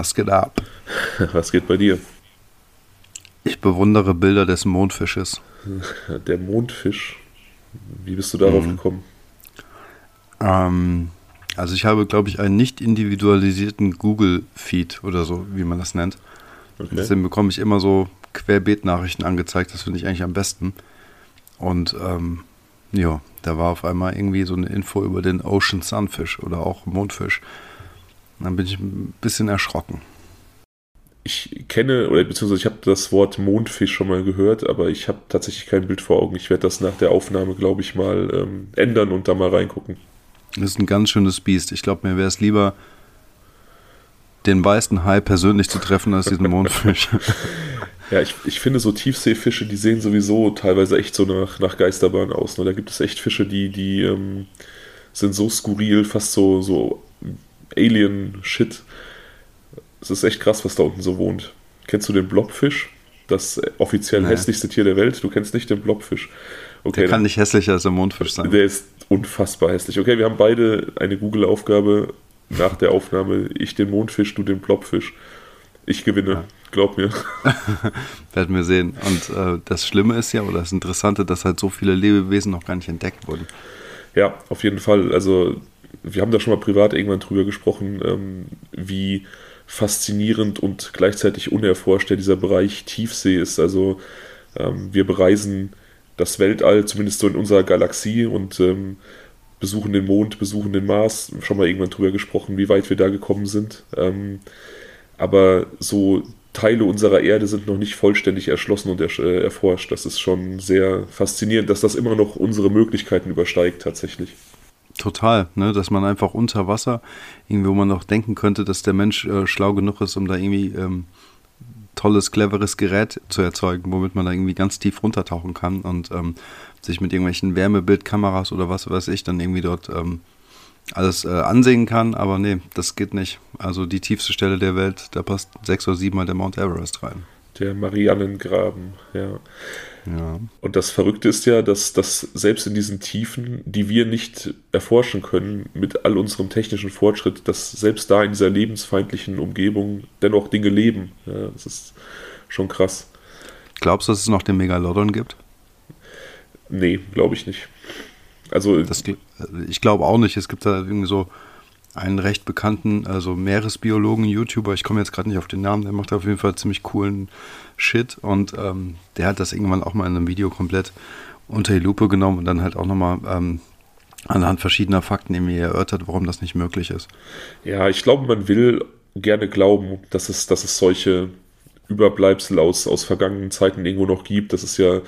Was geht ab? Was geht bei dir? Ich bewundere Bilder des Mondfisches. Der Mondfisch? Wie bist du darauf mhm. gekommen? Ähm, also ich habe, glaube ich, einen nicht individualisierten Google-Feed oder so, wie man das nennt. Okay. Deswegen bekomme ich immer so Querbeet-Nachrichten angezeigt. Das finde ich eigentlich am besten. Und ähm, ja, da war auf einmal irgendwie so eine Info über den Ocean Sunfish oder auch Mondfisch. Dann bin ich ein bisschen erschrocken. Ich kenne, oder beziehungsweise ich habe das Wort Mondfisch schon mal gehört, aber ich habe tatsächlich kein Bild vor Augen. Ich werde das nach der Aufnahme, glaube ich, mal ähm, ändern und da mal reingucken. Das ist ein ganz schönes Biest. Ich glaube, mir wäre es lieber, den weißen Hai persönlich zu treffen, als diesen Mondfisch. Ja, ich, ich finde so Tiefseefische, die sehen sowieso teilweise echt so nach, nach Geisterbahn aus. Ne? Da gibt es echt Fische, die, die ähm, sind so skurril, fast so, so Alien-Shit. Es ist echt krass, was da unten so wohnt. Kennst du den Blobfisch? Das offiziell naja. hässlichste Tier der Welt? Du kennst nicht den Blobfisch. Okay, der kann nicht hässlicher als der Mondfisch sein. Der ist unfassbar hässlich. Okay, wir haben beide eine Google-Aufgabe nach der Aufnahme. Ich den Mondfisch, du den Blobfisch. Ich gewinne. Ja glaub mir. Werden wir sehen. Und äh, das Schlimme ist ja, oder das Interessante, dass halt so viele Lebewesen noch gar nicht entdeckt wurden. Ja, auf jeden Fall. Also, wir haben da schon mal privat irgendwann drüber gesprochen, ähm, wie faszinierend und gleichzeitig unerforscht dieser Bereich Tiefsee ist. Also, ähm, wir bereisen das Weltall, zumindest so in unserer Galaxie und ähm, besuchen den Mond, besuchen den Mars. Schon mal irgendwann drüber gesprochen, wie weit wir da gekommen sind. Ähm, aber so Teile unserer Erde sind noch nicht vollständig erschlossen und äh, erforscht. Das ist schon sehr faszinierend, dass das immer noch unsere Möglichkeiten übersteigt tatsächlich. Total, ne? dass man einfach unter Wasser, irgendwie, wo man noch denken könnte, dass der Mensch äh, schlau genug ist, um da irgendwie ähm, tolles, cleveres Gerät zu erzeugen, womit man da irgendwie ganz tief runtertauchen kann und ähm, sich mit irgendwelchen Wärmebildkameras oder was weiß ich dann irgendwie dort ähm, alles äh, ansehen kann, aber nee, das geht nicht. Also die tiefste Stelle der Welt, da passt sechs oder sieben Mal der Mount Everest rein. Der Mariannengraben, ja. ja. Und das Verrückte ist ja, dass, dass selbst in diesen Tiefen, die wir nicht erforschen können, mit all unserem technischen Fortschritt, dass selbst da in dieser lebensfeindlichen Umgebung dennoch Dinge leben. Ja, das ist schon krass. Glaubst du, dass es noch den Megalodon gibt? Nee, glaube ich nicht. Also das, ich glaube auch nicht. Es gibt da irgendwie so einen recht bekannten, also Meeresbiologen, YouTuber, ich komme jetzt gerade nicht auf den Namen, der macht auf jeden Fall ziemlich coolen Shit und ähm, der hat das irgendwann auch mal in einem Video komplett unter die Lupe genommen und dann halt auch nochmal ähm, anhand verschiedener Fakten irgendwie erörtert, warum das nicht möglich ist. Ja, ich glaube, man will gerne glauben, dass es, dass es solche Überbleibsel aus, aus vergangenen Zeiten irgendwo noch gibt. Das ist ja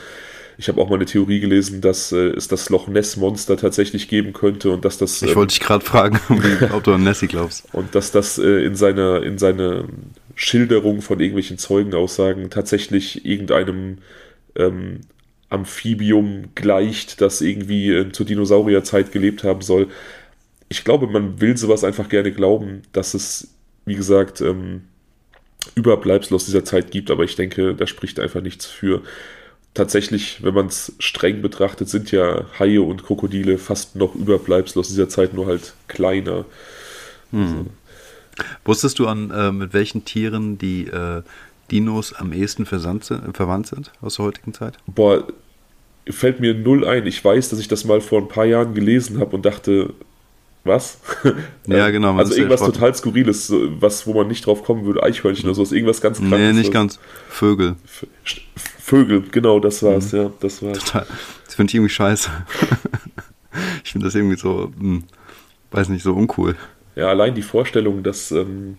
ich habe auch mal eine Theorie gelesen, dass äh, es das Loch Ness Monster tatsächlich geben könnte und dass das. Ich ähm, wollte dich gerade fragen, ob du an Nessie glaubst. Und dass das äh, in seiner in seine Schilderung von irgendwelchen Zeugenaussagen tatsächlich irgendeinem ähm, Amphibium gleicht, das irgendwie äh, zur Dinosaurierzeit gelebt haben soll. Ich glaube, man will sowas einfach gerne glauben, dass es, wie gesagt, ähm, Überbleibsel aus dieser Zeit gibt, aber ich denke, da spricht einfach nichts für tatsächlich, wenn man es streng betrachtet, sind ja Haie und Krokodile fast noch Überbleibsel aus dieser Zeit, nur halt kleiner. Hm. Also. Wusstest du an, äh, mit welchen Tieren die äh, Dinos am ehesten sind, verwandt sind aus der heutigen Zeit? Boah, fällt mir null ein. Ich weiß, dass ich das mal vor ein paar Jahren gelesen habe und dachte, was? Ja, genau. Also irgendwas total Skurriles, was, wo man nicht drauf kommen würde, Eichhörnchen oder sowas, irgendwas ganz krankes. Nee, nicht ganz. Vögel. Vögel, genau, das war's, mhm. ja, das war's. Total. Das finde ich irgendwie scheiße. ich finde das irgendwie so, hm, weiß nicht, so uncool. Ja, allein die Vorstellung, dass, ähm,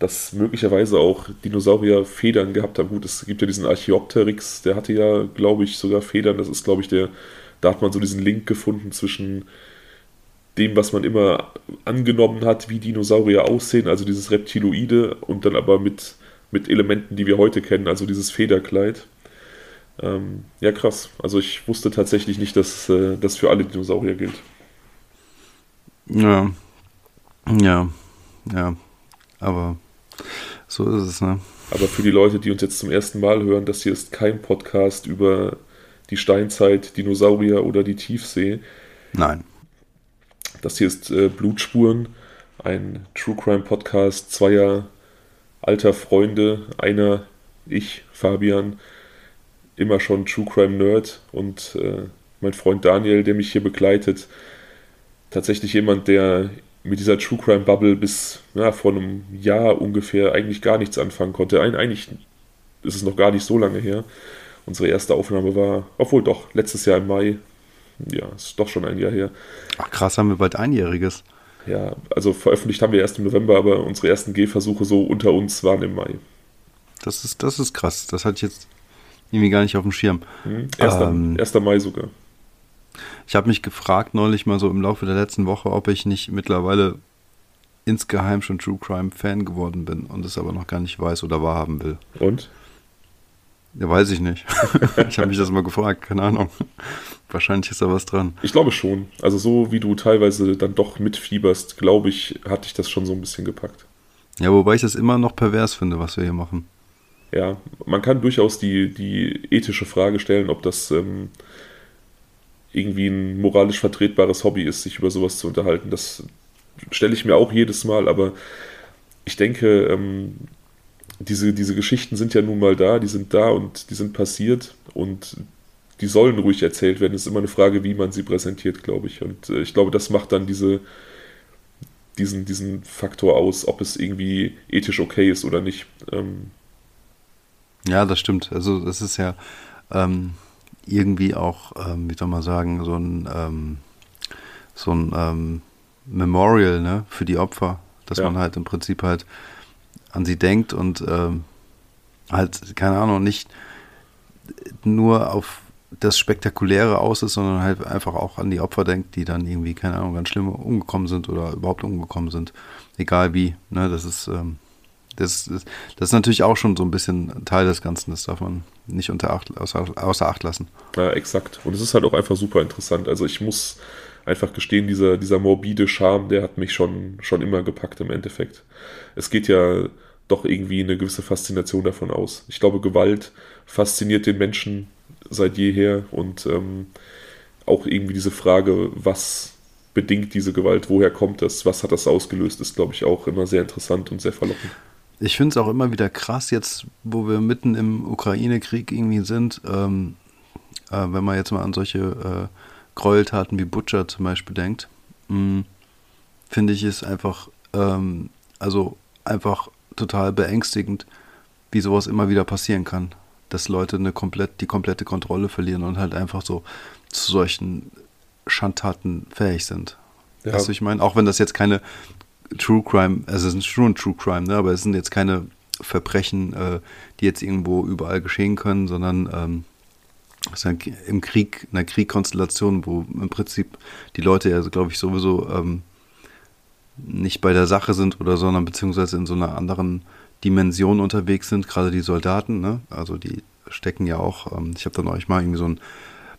dass möglicherweise auch Dinosaurier Federn gehabt haben. Gut, es gibt ja diesen Archaeopteryx, der hatte ja, glaube ich, sogar Federn. Das ist, glaube ich, der, da hat man so diesen Link gefunden zwischen dem, was man immer angenommen hat, wie Dinosaurier aussehen, also dieses Reptiloide und dann aber mit mit Elementen, die wir heute kennen, also dieses Federkleid. Ähm, ja, krass. Also ich wusste tatsächlich nicht, dass äh, das für alle Dinosaurier gilt. Ja. Ja. Ja. Aber so ist es, ne? Aber für die Leute, die uns jetzt zum ersten Mal hören, das hier ist kein Podcast über die Steinzeit, Dinosaurier oder die Tiefsee. Nein. Das hier ist äh, Blutspuren, ein True Crime Podcast zweier alter Freunde, einer, ich, Fabian, immer schon True Crime Nerd und äh, mein Freund Daniel, der mich hier begleitet, tatsächlich jemand, der mit dieser True Crime Bubble bis ja, vor einem Jahr ungefähr eigentlich gar nichts anfangen konnte. Ein, eigentlich ist es noch gar nicht so lange her. Unsere erste Aufnahme war, obwohl doch, letztes Jahr im Mai. Ja, ist doch schon ein Jahr her. Ach krass, haben wir bald einjähriges. Ja, also veröffentlicht haben wir erst im November, aber unsere ersten Gehversuche so unter uns waren im Mai. Das ist, das ist krass. Das hatte ich jetzt irgendwie gar nicht auf dem Schirm. Mhm. 1. Ähm, 1. Mai sogar. Ich habe mich gefragt neulich mal so im Laufe der letzten Woche, ob ich nicht mittlerweile insgeheim schon True Crime Fan geworden bin und es aber noch gar nicht weiß oder wahrhaben will. Und? Ja, weiß ich nicht. ich habe mich das mal gefragt, keine Ahnung. Wahrscheinlich ist da was dran. Ich glaube schon. Also so wie du teilweise dann doch mitfieberst, glaube ich, hat dich das schon so ein bisschen gepackt. Ja, wobei ich das immer noch pervers finde, was wir hier machen. Ja, man kann durchaus die, die ethische Frage stellen, ob das ähm, irgendwie ein moralisch vertretbares Hobby ist, sich über sowas zu unterhalten. Das stelle ich mir auch jedes Mal, aber ich denke, ähm, diese, diese Geschichten sind ja nun mal da, die sind da und die sind passiert und die sollen ruhig erzählt werden. Es ist immer eine Frage, wie man sie präsentiert, glaube ich. Und äh, ich glaube, das macht dann diese, diesen, diesen Faktor aus, ob es irgendwie ethisch okay ist oder nicht. Ähm, ja, das stimmt. Also das ist ja ähm, irgendwie auch, ähm, wie soll man sagen, so ein, ähm, so ein ähm, Memorial ne, für die Opfer, dass ja. man halt im Prinzip halt an sie denkt und ähm, halt, keine Ahnung, nicht nur auf das Spektakuläre aus ist, sondern halt einfach auch an die Opfer denkt, die dann irgendwie, keine Ahnung, ganz schlimm umgekommen sind oder überhaupt umgekommen sind. Egal wie. Ne, das ist, ähm, das, das, das, ist natürlich auch schon so ein bisschen Teil des Ganzen, das darf man nicht unter Acht, außer, außer Acht lassen. Ja, exakt. Und es ist halt auch einfach super interessant. Also ich muss einfach gestehen, dieser, dieser morbide Charme, der hat mich schon, schon immer gepackt im Endeffekt. Es geht ja doch irgendwie eine gewisse Faszination davon aus. Ich glaube, Gewalt fasziniert den Menschen seit jeher und ähm, auch irgendwie diese Frage, was bedingt diese Gewalt, woher kommt das, was hat das ausgelöst, ist, glaube ich, auch immer sehr interessant und sehr verlockend. Ich finde es auch immer wieder krass, jetzt, wo wir mitten im Ukraine-Krieg irgendwie sind, ähm, äh, wenn man jetzt mal an solche äh, Gräueltaten wie Butcher zum Beispiel denkt, mm, finde ich es einfach, ähm, also einfach total beängstigend, wie sowas immer wieder passieren kann. Dass Leute eine komplett, die komplette Kontrolle verlieren und halt einfach so zu solchen Schandtaten fähig sind. Ja. Weißt du, ich meine, auch wenn das jetzt keine True Crime, also es ist schon True Crime, ne, aber es sind jetzt keine Verbrechen, äh, die jetzt irgendwo überall geschehen können, sondern ähm, es ist im Krieg, in einer Kriegkonstellation, wo im Prinzip die Leute ja, glaube ich, sowieso ähm, nicht bei der Sache sind oder sondern beziehungsweise in so einer anderen Dimension unterwegs sind, gerade die Soldaten, ne? Also die stecken ja auch, ähm, ich habe dann euch mal irgendwie so ein,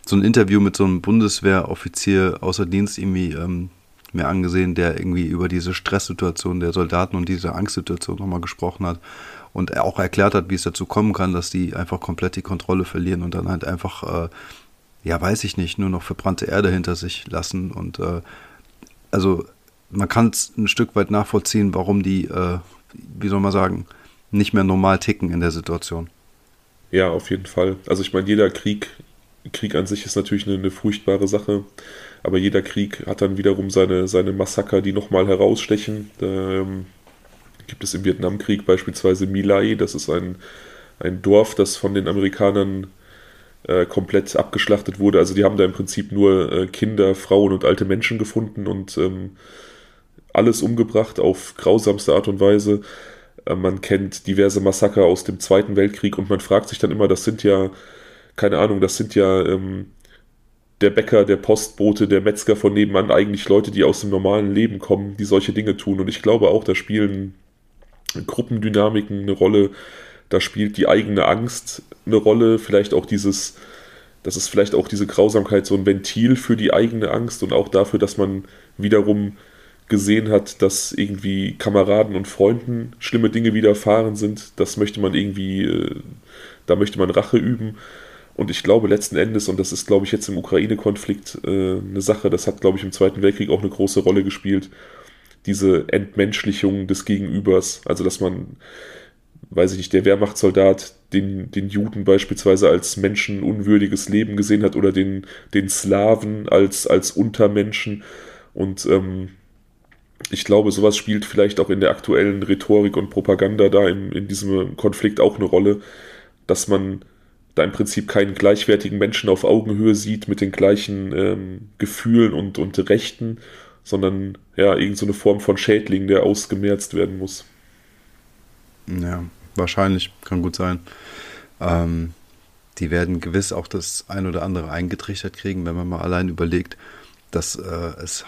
so ein Interview mit so einem Bundeswehroffizier außer Dienst irgendwie ähm, mir angesehen, der irgendwie über diese Stresssituation der Soldaten und diese Angstsituation nochmal gesprochen hat und auch erklärt hat, wie es dazu kommen kann, dass die einfach komplett die Kontrolle verlieren und dann halt einfach, äh, ja, weiß ich nicht, nur noch verbrannte Erde hinter sich lassen und äh, also man kann es ein Stück weit nachvollziehen, warum die, äh, wie soll man sagen, nicht mehr normal ticken in der Situation. Ja, auf jeden Fall. Also ich meine, jeder Krieg, Krieg an sich ist natürlich eine, eine furchtbare Sache, aber jeder Krieg hat dann wiederum seine, seine Massaker, die nochmal herausstechen. Ähm, gibt es im Vietnamkrieg beispielsweise Milai, das ist ein, ein Dorf, das von den Amerikanern äh, komplett abgeschlachtet wurde. Also die haben da im Prinzip nur äh, Kinder, Frauen und alte Menschen gefunden und ähm, alles umgebracht auf grausamste Art und Weise. Äh, man kennt diverse Massaker aus dem Zweiten Weltkrieg und man fragt sich dann immer, das sind ja, keine Ahnung, das sind ja ähm, der Bäcker, der Postbote, der Metzger von nebenan eigentlich Leute, die aus dem normalen Leben kommen, die solche Dinge tun. Und ich glaube auch, da spielen Gruppendynamiken eine Rolle, da spielt die eigene Angst eine Rolle, vielleicht auch dieses, das ist vielleicht auch diese Grausamkeit so ein Ventil für die eigene Angst und auch dafür, dass man wiederum gesehen hat, dass irgendwie Kameraden und Freunden schlimme Dinge widerfahren sind. Das möchte man irgendwie, äh, da möchte man Rache üben. Und ich glaube letzten Endes, und das ist, glaube ich, jetzt im Ukraine-Konflikt äh, eine Sache, das hat, glaube ich, im Zweiten Weltkrieg auch eine große Rolle gespielt, diese Entmenschlichung des Gegenübers. Also, dass man weiß ich nicht, der Wehrmachtssoldat den, den Juden beispielsweise als menschenunwürdiges Leben gesehen hat oder den, den Slawen als, als Untermenschen. Und ähm, ich glaube, sowas spielt vielleicht auch in der aktuellen Rhetorik und Propaganda da in, in diesem Konflikt auch eine Rolle, dass man da im Prinzip keinen gleichwertigen Menschen auf Augenhöhe sieht mit den gleichen ähm, Gefühlen und, und Rechten, sondern ja, irgendeine so Form von Schädling, der ausgemerzt werden muss. Ja, wahrscheinlich, kann gut sein. Ähm, die werden gewiss auch das ein oder andere eingetrichtert kriegen, wenn man mal allein überlegt, dass äh, es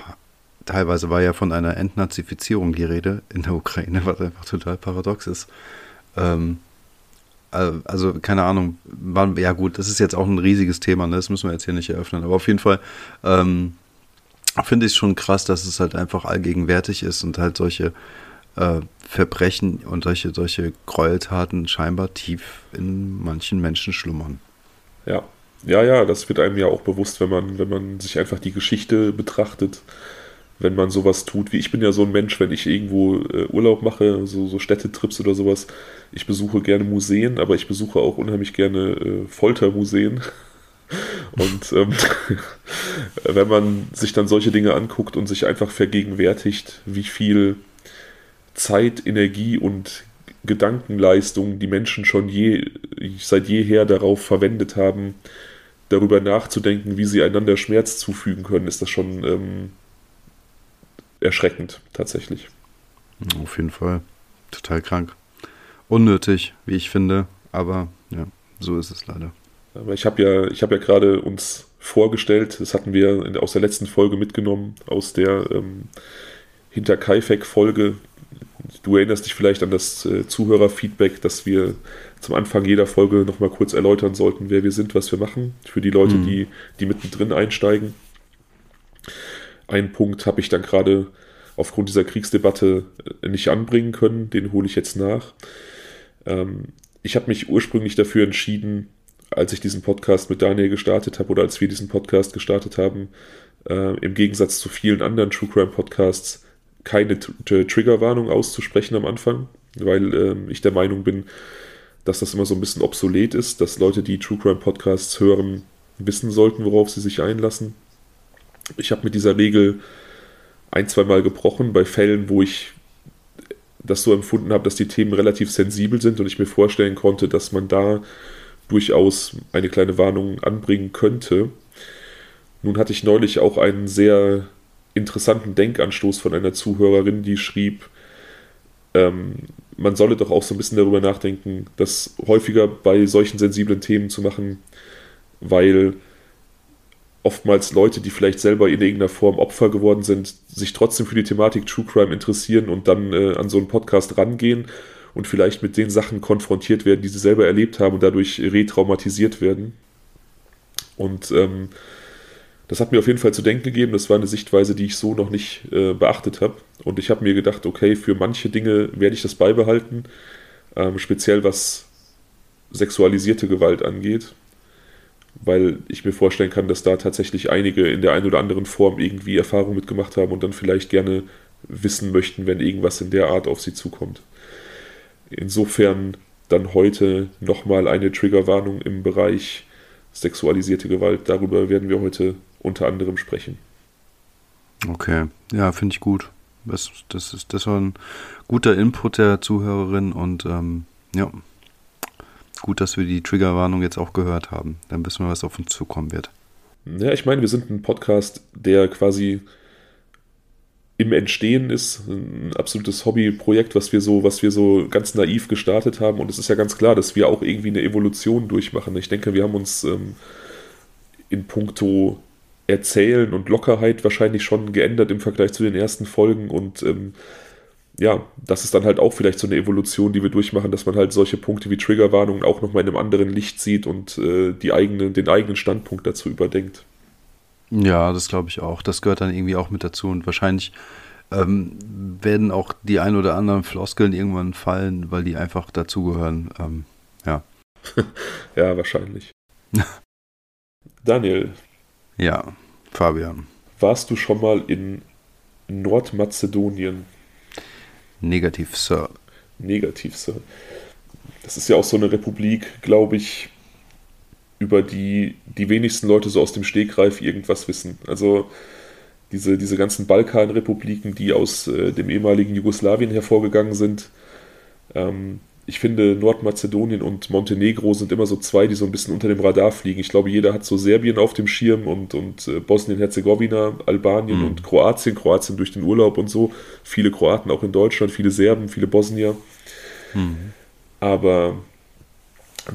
teilweise war ja von einer Entnazifizierung die Rede in der Ukraine, was einfach total paradox ist. Ähm, also keine Ahnung, war, ja gut, das ist jetzt auch ein riesiges Thema, ne? das müssen wir jetzt hier nicht eröffnen, aber auf jeden Fall ähm, finde ich es schon krass, dass es halt einfach allgegenwärtig ist und halt solche äh, Verbrechen und solche, solche Gräueltaten scheinbar tief in manchen Menschen schlummern. Ja, ja, ja, das wird einem ja auch bewusst, wenn man, wenn man sich einfach die Geschichte betrachtet, wenn man sowas tut. Wie ich bin ja so ein Mensch, wenn ich irgendwo äh, Urlaub mache, so, so Städtetrips oder sowas, ich besuche gerne Museen, aber ich besuche auch unheimlich gerne äh, Foltermuseen. Und ähm, wenn man sich dann solche Dinge anguckt und sich einfach vergegenwärtigt, wie viel Zeit, Energie und Gedankenleistung die Menschen schon je, seit jeher darauf verwendet haben, darüber nachzudenken, wie sie einander Schmerz zufügen können, ist das schon ähm, erschreckend tatsächlich. Auf jeden Fall. Total krank. Unnötig, wie ich finde, aber ja, so ist es leider. Aber ich habe ja, ich habe ja gerade uns vorgestellt, das hatten wir aus der letzten Folge mitgenommen, aus der ähm, Hinter Kaifek-Folge, du erinnerst dich vielleicht an das äh, Zuhörerfeedback, dass wir zum Anfang jeder Folge nochmal kurz erläutern sollten, wer wir sind, was wir machen, für die Leute, mhm. die, die mittendrin einsteigen. Einen Punkt habe ich dann gerade aufgrund dieser Kriegsdebatte äh, nicht anbringen können, den hole ich jetzt nach. Ähm, ich habe mich ursprünglich dafür entschieden, als ich diesen Podcast mit Daniel gestartet habe oder als wir diesen Podcast gestartet haben, äh, im Gegensatz zu vielen anderen True Crime Podcasts, keine Triggerwarnung auszusprechen am Anfang, weil äh, ich der Meinung bin, dass das immer so ein bisschen obsolet ist, dass Leute, die True Crime Podcasts hören, wissen sollten, worauf sie sich einlassen. Ich habe mit dieser Regel ein, zwei Mal gebrochen bei Fällen, wo ich das so empfunden habe, dass die Themen relativ sensibel sind und ich mir vorstellen konnte, dass man da durchaus eine kleine Warnung anbringen könnte. Nun hatte ich neulich auch einen sehr interessanten Denkanstoß von einer Zuhörerin, die schrieb, ähm, man solle doch auch so ein bisschen darüber nachdenken, das häufiger bei solchen sensiblen Themen zu machen, weil oftmals Leute, die vielleicht selber in irgendeiner Form Opfer geworden sind, sich trotzdem für die Thematik True Crime interessieren und dann äh, an so einen Podcast rangehen und vielleicht mit den Sachen konfrontiert werden, die sie selber erlebt haben und dadurch retraumatisiert werden. Und ähm, das hat mir auf jeden Fall zu denken gegeben. Das war eine Sichtweise, die ich so noch nicht äh, beachtet habe. Und ich habe mir gedacht, okay, für manche Dinge werde ich das beibehalten, ähm, speziell was sexualisierte Gewalt angeht, weil ich mir vorstellen kann, dass da tatsächlich einige in der einen oder anderen Form irgendwie Erfahrung mitgemacht haben und dann vielleicht gerne wissen möchten, wenn irgendwas in der Art auf sie zukommt. Insofern dann heute nochmal eine Triggerwarnung im Bereich sexualisierte Gewalt. Darüber werden wir heute unter anderem sprechen. Okay, ja, finde ich gut. Das, das, ist, das war ein guter Input der Zuhörerin und ähm, ja, gut, dass wir die Triggerwarnung jetzt auch gehört haben. Dann wissen wir, was auf uns zukommen wird. Ja, ich meine, wir sind ein Podcast, der quasi im Entstehen ist, ein absolutes Hobbyprojekt, was wir so, was wir so ganz naiv gestartet haben. Und es ist ja ganz klar, dass wir auch irgendwie eine Evolution durchmachen. Ich denke, wir haben uns ähm, in puncto Erzählen und Lockerheit wahrscheinlich schon geändert im Vergleich zu den ersten Folgen und ähm, ja, das ist dann halt auch vielleicht so eine Evolution, die wir durchmachen, dass man halt solche Punkte wie Triggerwarnungen auch nochmal in einem anderen Licht sieht und äh, die eigene, den eigenen Standpunkt dazu überdenkt. Ja, das glaube ich auch. Das gehört dann irgendwie auch mit dazu und wahrscheinlich ähm, werden auch die ein oder anderen Floskeln irgendwann fallen, weil die einfach dazugehören. Ähm, ja. ja, wahrscheinlich. Daniel, ja, Fabian. Warst du schon mal in Nordmazedonien? Negativ, Sir. Negativ, Sir. das ist ja auch so eine Republik, glaube ich, über die die wenigsten Leute so aus dem Stegreif irgendwas wissen. Also diese, diese ganzen Balkanrepubliken, die aus äh, dem ehemaligen Jugoslawien hervorgegangen sind. Ähm, ich finde, Nordmazedonien und Montenegro sind immer so zwei, die so ein bisschen unter dem Radar fliegen. Ich glaube, jeder hat so Serbien auf dem Schirm und, und äh, Bosnien-Herzegowina, Albanien mhm. und Kroatien. Kroatien durch den Urlaub und so. Viele Kroaten auch in Deutschland, viele Serben, viele Bosnier. Mhm. Aber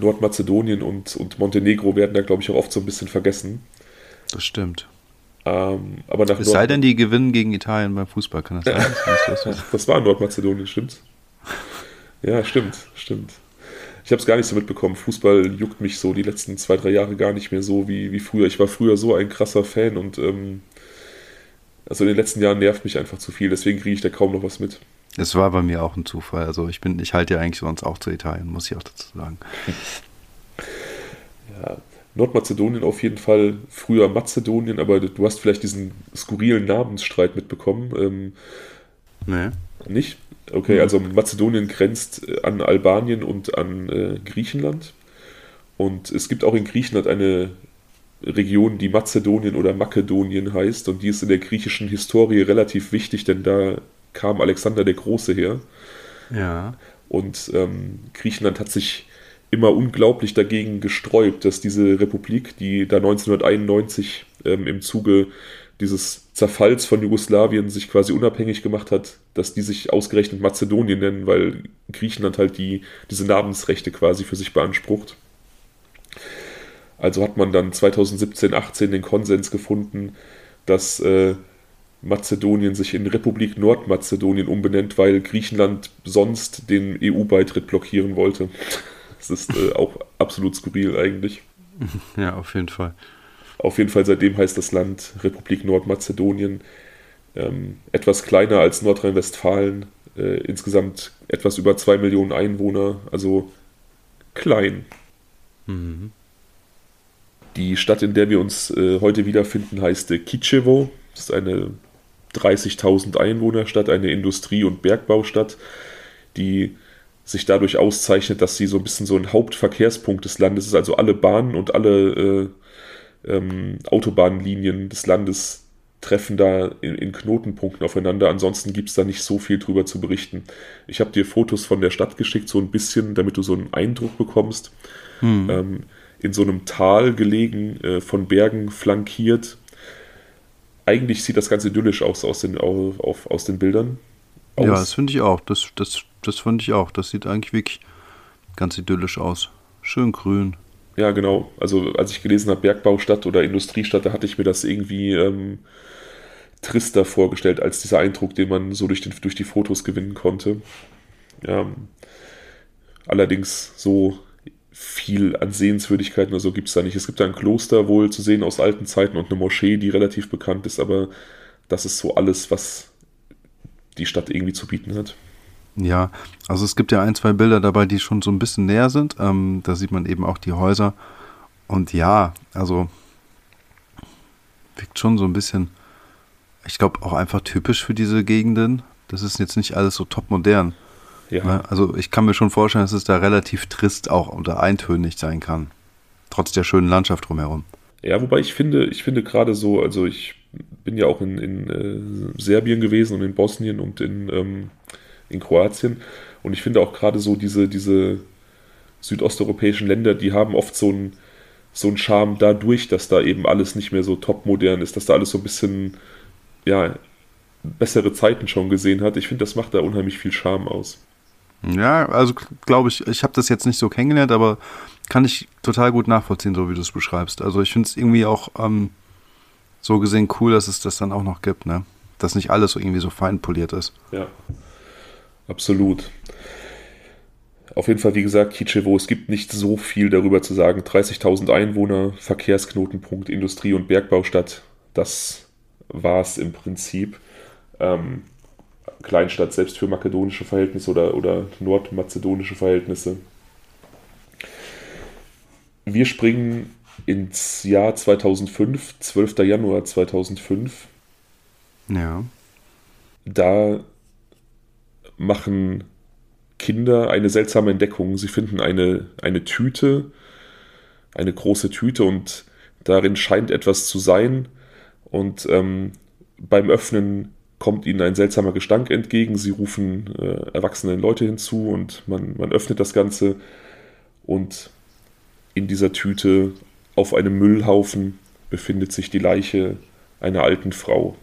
Nordmazedonien und, und Montenegro werden da, glaube ich, auch oft so ein bisschen vergessen. Das stimmt. Ähm, aber nach es sei denn, die gewinnen gegen Italien beim Fußball, kann das sein? das, das war Nordmazedonien, stimmt's? Ja, stimmt, stimmt. Ich habe es gar nicht so mitbekommen. Fußball juckt mich so die letzten zwei, drei Jahre gar nicht mehr so wie, wie früher. Ich war früher so ein krasser Fan und ähm, also in den letzten Jahren nervt mich einfach zu viel, deswegen kriege ich da kaum noch was mit. Es war bei mir auch ein Zufall. Also ich bin, ich halte ja eigentlich sonst auch zu Italien, muss ich auch dazu sagen. Ja, Nordmazedonien auf jeden Fall, früher Mazedonien, aber du hast vielleicht diesen skurrilen Namensstreit mitbekommen. Ähm, nee. Nicht? Okay, also Mazedonien grenzt äh, an Albanien und an äh, Griechenland. Und es gibt auch in Griechenland eine Region, die Mazedonien oder Makedonien heißt. Und die ist in der griechischen Historie relativ wichtig, denn da kam Alexander der Große her. Ja. Und ähm, Griechenland hat sich immer unglaublich dagegen gesträubt, dass diese Republik, die da 1991 ähm, im Zuge dieses Zerfalls von Jugoslawien sich quasi unabhängig gemacht hat, dass die sich ausgerechnet Mazedonien nennen, weil Griechenland halt die, diese Namensrechte quasi für sich beansprucht. Also hat man dann 2017, 18 den Konsens gefunden, dass äh, Mazedonien sich in Republik Nordmazedonien umbenennt, weil Griechenland sonst den EU-Beitritt blockieren wollte. Das ist äh, auch absolut skurril eigentlich. Ja, auf jeden Fall. Auf jeden Fall seitdem heißt das Land Republik Nordmazedonien. Ähm, etwas kleiner als Nordrhein-Westfalen, äh, insgesamt etwas über zwei Millionen Einwohner, also klein. Mhm. Die Stadt, in der wir uns äh, heute wiederfinden, heißt äh, Kitschewo. Das ist eine 30.000 Einwohnerstadt, eine Industrie- und Bergbaustadt, die sich dadurch auszeichnet, dass sie so ein bisschen so ein Hauptverkehrspunkt des Landes ist. Also alle Bahnen und alle äh, ähm, Autobahnlinien des Landes treffen da in, in Knotenpunkten aufeinander. Ansonsten gibt es da nicht so viel drüber zu berichten. Ich habe dir Fotos von der Stadt geschickt, so ein bisschen, damit du so einen Eindruck bekommst. Hm. Ähm, in so einem Tal gelegen, äh, von Bergen flankiert. Eigentlich sieht das ganz idyllisch aus aus den, auf, aus den Bildern. Aus. Ja, das finde ich auch. Das, das das fand ich auch. Das sieht eigentlich wirklich ganz idyllisch aus. Schön grün. Ja, genau. Also als ich gelesen habe, Bergbaustadt oder Industriestadt, da hatte ich mir das irgendwie ähm, trister vorgestellt als dieser Eindruck, den man so durch, den, durch die Fotos gewinnen konnte. Ja, allerdings so viel an Sehenswürdigkeiten oder so gibt es da nicht. Es gibt da ein Kloster wohl zu sehen aus alten Zeiten und eine Moschee, die relativ bekannt ist, aber das ist so alles, was die Stadt irgendwie zu bieten hat. Ja, also es gibt ja ein, zwei Bilder dabei, die schon so ein bisschen näher sind. Ähm, da sieht man eben auch die Häuser. Und ja, also wirkt schon so ein bisschen, ich glaube auch einfach typisch für diese Gegenden. Das ist jetzt nicht alles so top modern. Ja. Ne? Also ich kann mir schon vorstellen, dass es da relativ trist auch oder eintönig sein kann. Trotz der schönen Landschaft drumherum. Ja, wobei ich finde, ich finde gerade so, also ich bin ja auch in, in äh, Serbien gewesen und in Bosnien und in ähm, in Kroatien. Und ich finde auch gerade so diese, diese südosteuropäischen Länder, die haben oft so einen so einen Charme dadurch, dass da eben alles nicht mehr so topmodern ist, dass da alles so ein bisschen, ja, bessere Zeiten schon gesehen hat. Ich finde, das macht da unheimlich viel Charme aus. Ja, also glaube ich, ich habe das jetzt nicht so kennengelernt, aber kann ich total gut nachvollziehen, so wie du es beschreibst. Also ich finde es irgendwie auch ähm, so gesehen cool, dass es das dann auch noch gibt, ne? Dass nicht alles so irgendwie so fein poliert ist. Ja. Absolut. Auf jeden Fall, wie gesagt, Kitschewo, es gibt nicht so viel darüber zu sagen. 30.000 Einwohner, Verkehrsknotenpunkt, Industrie- und Bergbaustadt, das war es im Prinzip. Ähm, Kleinstadt, selbst für makedonische Verhältnisse oder, oder nordmazedonische Verhältnisse. Wir springen ins Jahr 2005, 12. Januar 2005. Ja. Da machen Kinder eine seltsame Entdeckung. Sie finden eine, eine Tüte, eine große Tüte und darin scheint etwas zu sein. Und ähm, beim Öffnen kommt ihnen ein seltsamer Gestank entgegen. Sie rufen äh, erwachsene Leute hinzu und man, man öffnet das Ganze. Und in dieser Tüte auf einem Müllhaufen befindet sich die Leiche einer alten Frau.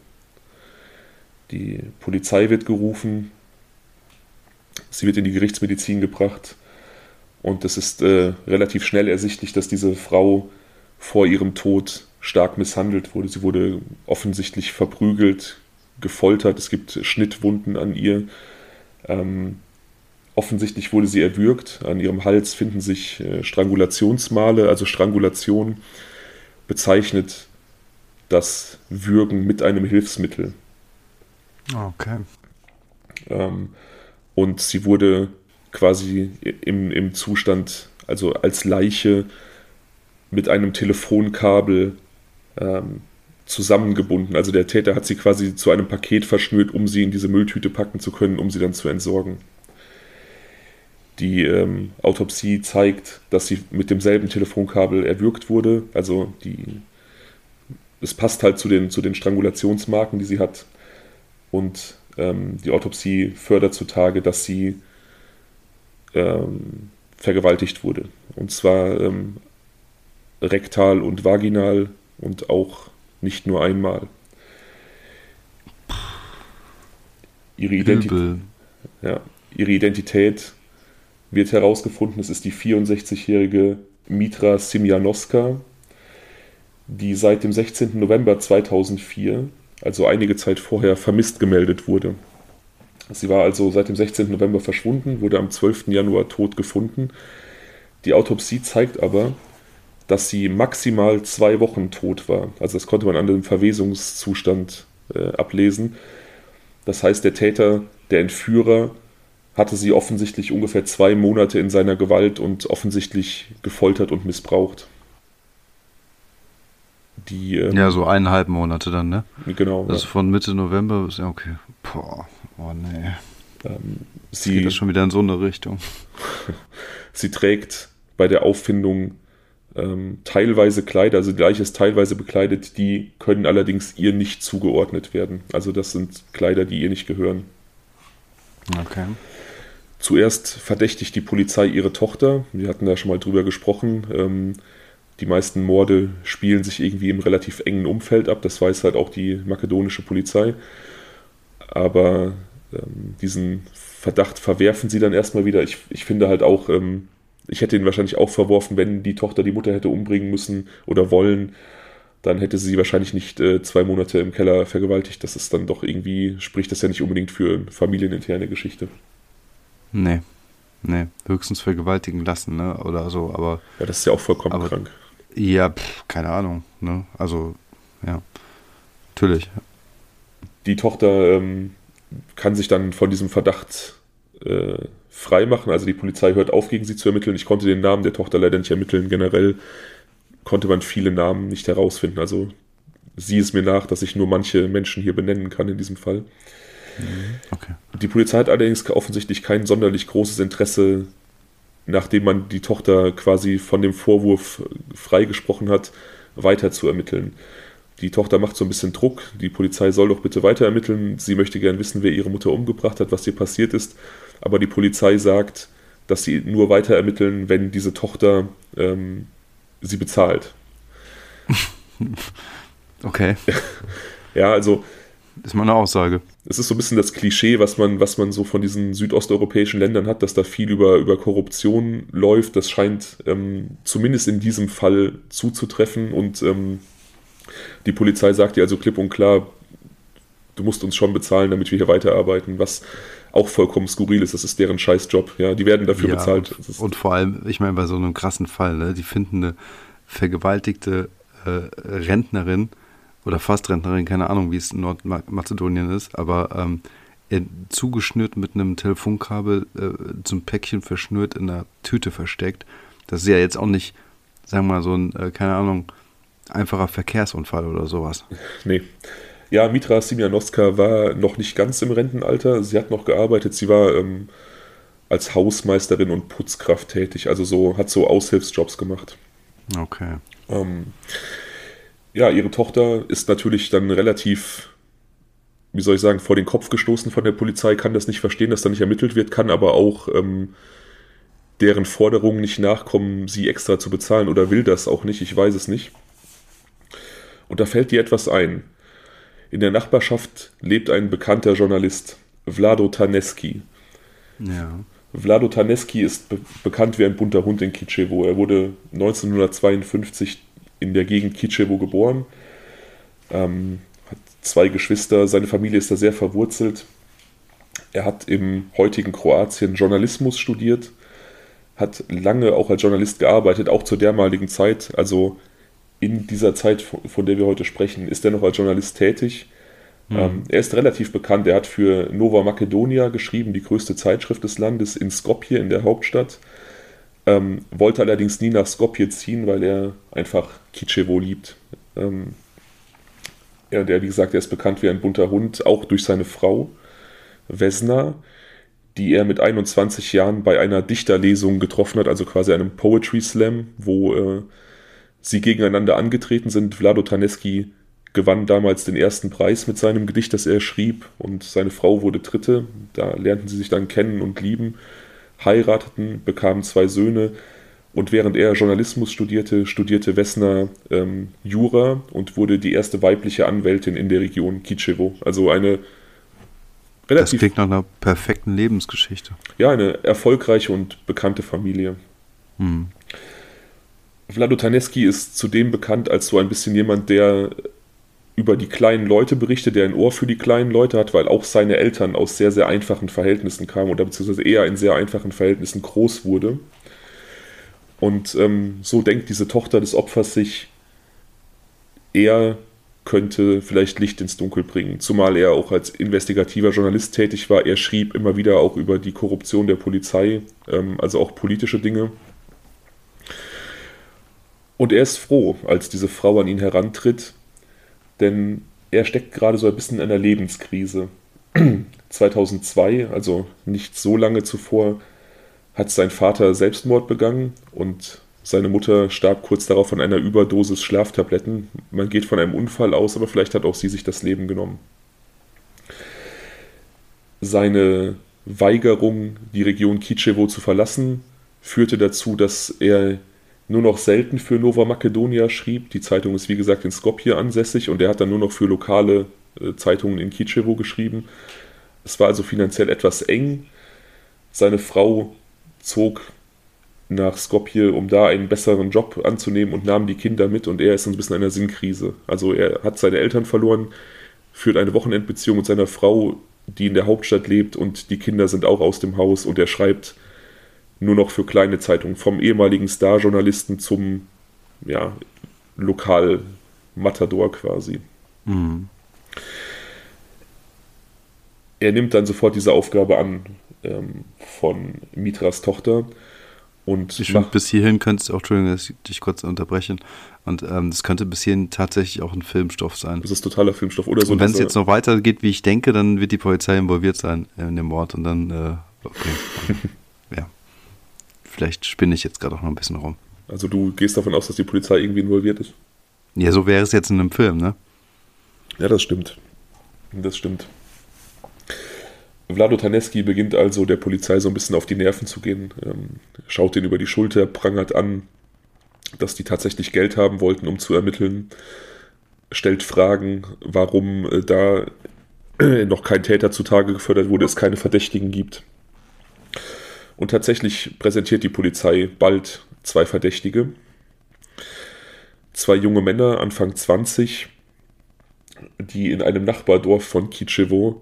Die Polizei wird gerufen, sie wird in die Gerichtsmedizin gebracht und es ist äh, relativ schnell ersichtlich, dass diese Frau vor ihrem Tod stark misshandelt wurde. Sie wurde offensichtlich verprügelt, gefoltert, es gibt Schnittwunden an ihr. Ähm, offensichtlich wurde sie erwürgt. An ihrem Hals finden sich äh, Strangulationsmale, also Strangulation bezeichnet das Würgen mit einem Hilfsmittel. Okay. Ähm, und sie wurde quasi im, im Zustand, also als Leiche mit einem Telefonkabel ähm, zusammengebunden. Also der Täter hat sie quasi zu einem Paket verschnürt, um sie in diese Mülltüte packen zu können, um sie dann zu entsorgen. Die ähm, Autopsie zeigt, dass sie mit demselben Telefonkabel erwürgt wurde. Also die, es passt halt zu den, zu den Strangulationsmarken, die sie hat. Und ähm, die Autopsie fördert zutage, dass sie ähm, vergewaltigt wurde. Und zwar ähm, rektal und vaginal und auch nicht nur einmal. Ihre, Identi ja, ihre Identität wird herausgefunden. Es ist die 64-jährige Mitra Simjanoska, die seit dem 16. November 2004, also einige Zeit vorher, vermisst gemeldet wurde. Sie war also seit dem 16. November verschwunden, wurde am 12. Januar tot gefunden. Die Autopsie zeigt aber, dass sie maximal zwei Wochen tot war. Also das konnte man an dem Verwesungszustand äh, ablesen. Das heißt, der Täter, der Entführer, hatte sie offensichtlich ungefähr zwei Monate in seiner Gewalt und offensichtlich gefoltert und missbraucht. Die, ähm, ja, so eineinhalb Monate dann, ne? Genau. Das ja. von Mitte November bis, ja, okay. Boah, oh nee. Ähm, sie, geht das schon wieder in so eine Richtung. sie trägt bei der Auffindung ähm, teilweise Kleider, also die Leiche ist teilweise bekleidet, die können allerdings ihr nicht zugeordnet werden. Also das sind Kleider, die ihr nicht gehören. Okay. Zuerst verdächtigt die Polizei ihre Tochter. Wir hatten da schon mal drüber gesprochen. Ähm, die meisten Morde spielen sich irgendwie im relativ engen Umfeld ab. Das weiß halt auch die makedonische Polizei. Aber ähm, diesen Verdacht verwerfen sie dann erstmal wieder. Ich, ich finde halt auch, ähm, ich hätte ihn wahrscheinlich auch verworfen, wenn die Tochter die Mutter hätte umbringen müssen oder wollen. Dann hätte sie wahrscheinlich nicht äh, zwei Monate im Keller vergewaltigt. Das ist dann doch irgendwie, spricht das ja nicht unbedingt für familieninterne Geschichte. Nee. Nee, höchstens vergewaltigen lassen, ne? Oder so, aber. Ja, das ist ja auch vollkommen aber, krank. Ja, pff, keine Ahnung, ne? Also, ja. Natürlich. Die Tochter ähm, kann sich dann von diesem Verdacht äh, freimachen. Also die Polizei hört auf, gegen sie zu ermitteln. Ich konnte den Namen der Tochter leider nicht ermitteln. Generell konnte man viele Namen nicht herausfinden. Also sieh es mir nach, dass ich nur manche Menschen hier benennen kann in diesem Fall. Okay. Die Polizei hat allerdings offensichtlich kein sonderlich großes Interesse, nachdem man die Tochter quasi von dem Vorwurf freigesprochen hat, weiter zu ermitteln. Die Tochter macht so ein bisschen Druck. Die Polizei soll doch bitte weiter ermitteln. Sie möchte gern wissen, wer ihre Mutter umgebracht hat, was ihr passiert ist aber die Polizei sagt, dass sie nur weiter ermitteln, wenn diese Tochter ähm, sie bezahlt. Okay. ja, also. Ist mal eine Aussage. Es ist so ein bisschen das Klischee, was man, was man so von diesen südosteuropäischen Ländern hat, dass da viel über, über Korruption läuft. Das scheint ähm, zumindest in diesem Fall zuzutreffen. Und ähm, die Polizei sagt dir also klipp und klar, du musst uns schon bezahlen, damit wir hier weiterarbeiten, was auch vollkommen skurril ist. Das ist deren Scheißjob. Ja, die werden dafür ja, bezahlt. Und, und, vor allem, ich meine, bei so einem krassen Fall, ne, die finden eine vergewaltigte äh, Rentnerin oder fast Rentnerin, keine Ahnung, wie es in Nordmazedonien ist, aber ähm, zugeschnürt mit einem Telefonkabel äh, zum Päckchen verschnürt in einer Tüte versteckt. Das ist ja jetzt auch nicht, sagen wir mal, so ein, äh, keine Ahnung, einfacher Verkehrsunfall oder sowas. Nee. Ja, Mitra Simjanoska war noch nicht ganz im Rentenalter. Sie hat noch gearbeitet. Sie war ähm, als Hausmeisterin und Putzkraft tätig. Also so hat so Aushilfsjobs gemacht. Okay. Ähm, ja, ihre Tochter ist natürlich dann relativ, wie soll ich sagen, vor den Kopf gestoßen von der Polizei, kann das nicht verstehen, dass da nicht ermittelt wird, kann aber auch ähm, deren Forderungen nicht nachkommen, sie extra zu bezahlen oder will das auch nicht, ich weiß es nicht. Und da fällt dir etwas ein. In der Nachbarschaft lebt ein bekannter Journalist, Vlado Taneski. Ja. Vlado Taneski ist be bekannt wie ein bunter Hund in Kitschewo. Er wurde 1952 in der Gegend Kitschewo geboren, ähm, hat zwei Geschwister, seine Familie ist da sehr verwurzelt. Er hat im heutigen Kroatien Journalismus studiert, hat lange auch als Journalist gearbeitet, auch zur damaligen Zeit. Also in dieser Zeit, von der wir heute sprechen, ist er noch als Journalist tätig Mhm. Ähm, er ist relativ bekannt. Er hat für Nova Makedonia geschrieben, die größte Zeitschrift des Landes, in Skopje, in der Hauptstadt. Ähm, wollte allerdings nie nach Skopje ziehen, weil er einfach Kitschewo liebt. Ähm, ja, der, wie gesagt, er ist bekannt wie ein bunter Hund, auch durch seine Frau, Vesna, die er mit 21 Jahren bei einer Dichterlesung getroffen hat, also quasi einem Poetry Slam, wo äh, sie gegeneinander angetreten sind. Vlado Taneski gewann damals den ersten Preis mit seinem Gedicht, das er schrieb, und seine Frau wurde Dritte. Da lernten sie sich dann kennen und lieben, heirateten, bekamen zwei Söhne. Und während er Journalismus studierte, studierte Wessner ähm, Jura und wurde die erste weibliche Anwältin in der Region Kitschewo. Also eine relativ. Das klingt nach einer perfekten Lebensgeschichte. Ja, eine erfolgreiche und bekannte Familie. Hm. Vlado Taneski ist zudem bekannt als so ein bisschen jemand, der über die kleinen Leute berichtet, der ein Ohr für die kleinen Leute hat, weil auch seine Eltern aus sehr, sehr einfachen Verhältnissen kamen oder beziehungsweise eher in sehr einfachen Verhältnissen groß wurde. Und ähm, so denkt diese Tochter des Opfers sich, er könnte vielleicht Licht ins Dunkel bringen, zumal er auch als investigativer Journalist tätig war. Er schrieb immer wieder auch über die Korruption der Polizei, ähm, also auch politische Dinge. Und er ist froh, als diese Frau an ihn herantritt denn er steckt gerade so ein bisschen in einer Lebenskrise. 2002, also nicht so lange zuvor, hat sein Vater Selbstmord begangen und seine Mutter starb kurz darauf von einer Überdosis Schlaftabletten. Man geht von einem Unfall aus, aber vielleicht hat auch sie sich das Leben genommen. Seine Weigerung, die Region Kitschewo zu verlassen, führte dazu, dass er nur noch selten für Nova Makedonia schrieb. Die Zeitung ist wie gesagt in Skopje ansässig und er hat dann nur noch für lokale äh, Zeitungen in Kitschewo geschrieben. Es war also finanziell etwas eng. Seine Frau zog nach Skopje, um da einen besseren Job anzunehmen und nahm die Kinder mit und er ist ein bisschen in einer Sinnkrise. Also er hat seine Eltern verloren, führt eine Wochenendbeziehung mit seiner Frau, die in der Hauptstadt lebt und die Kinder sind auch aus dem Haus und er schreibt nur noch für kleine Zeitungen, vom ehemaligen Star-Journalisten zum ja, Lokal-Matador quasi. Mhm. Er nimmt dann sofort diese Aufgabe an ähm, von Mitras Tochter. Und ich finde, bis hierhin könnte es auch, Entschuldigung, dass ich dich kurz unterbrechen, und ähm, das könnte bis hierhin tatsächlich auch ein Filmstoff sein. Das ist totaler Filmstoff oder so. Und wenn es jetzt noch weitergeht, wie ich denke, dann wird die Polizei involviert sein in dem Mord und dann, äh, okay. ja vielleicht spinne ich jetzt gerade auch noch ein bisschen rum. Also du gehst davon aus, dass die Polizei irgendwie involviert ist? Ja, so wäre es jetzt in einem Film, ne? Ja, das stimmt. Das stimmt. Vlado Taneski beginnt also der Polizei so ein bisschen auf die Nerven zu gehen, ähm, schaut den über die Schulter, prangert an, dass die tatsächlich Geld haben wollten, um zu ermitteln, stellt Fragen, warum äh, da noch kein Täter zutage gefördert wurde, es keine Verdächtigen gibt. Und tatsächlich präsentiert die Polizei bald zwei Verdächtige. Zwei junge Männer, Anfang 20, die in einem Nachbardorf von Kitschewo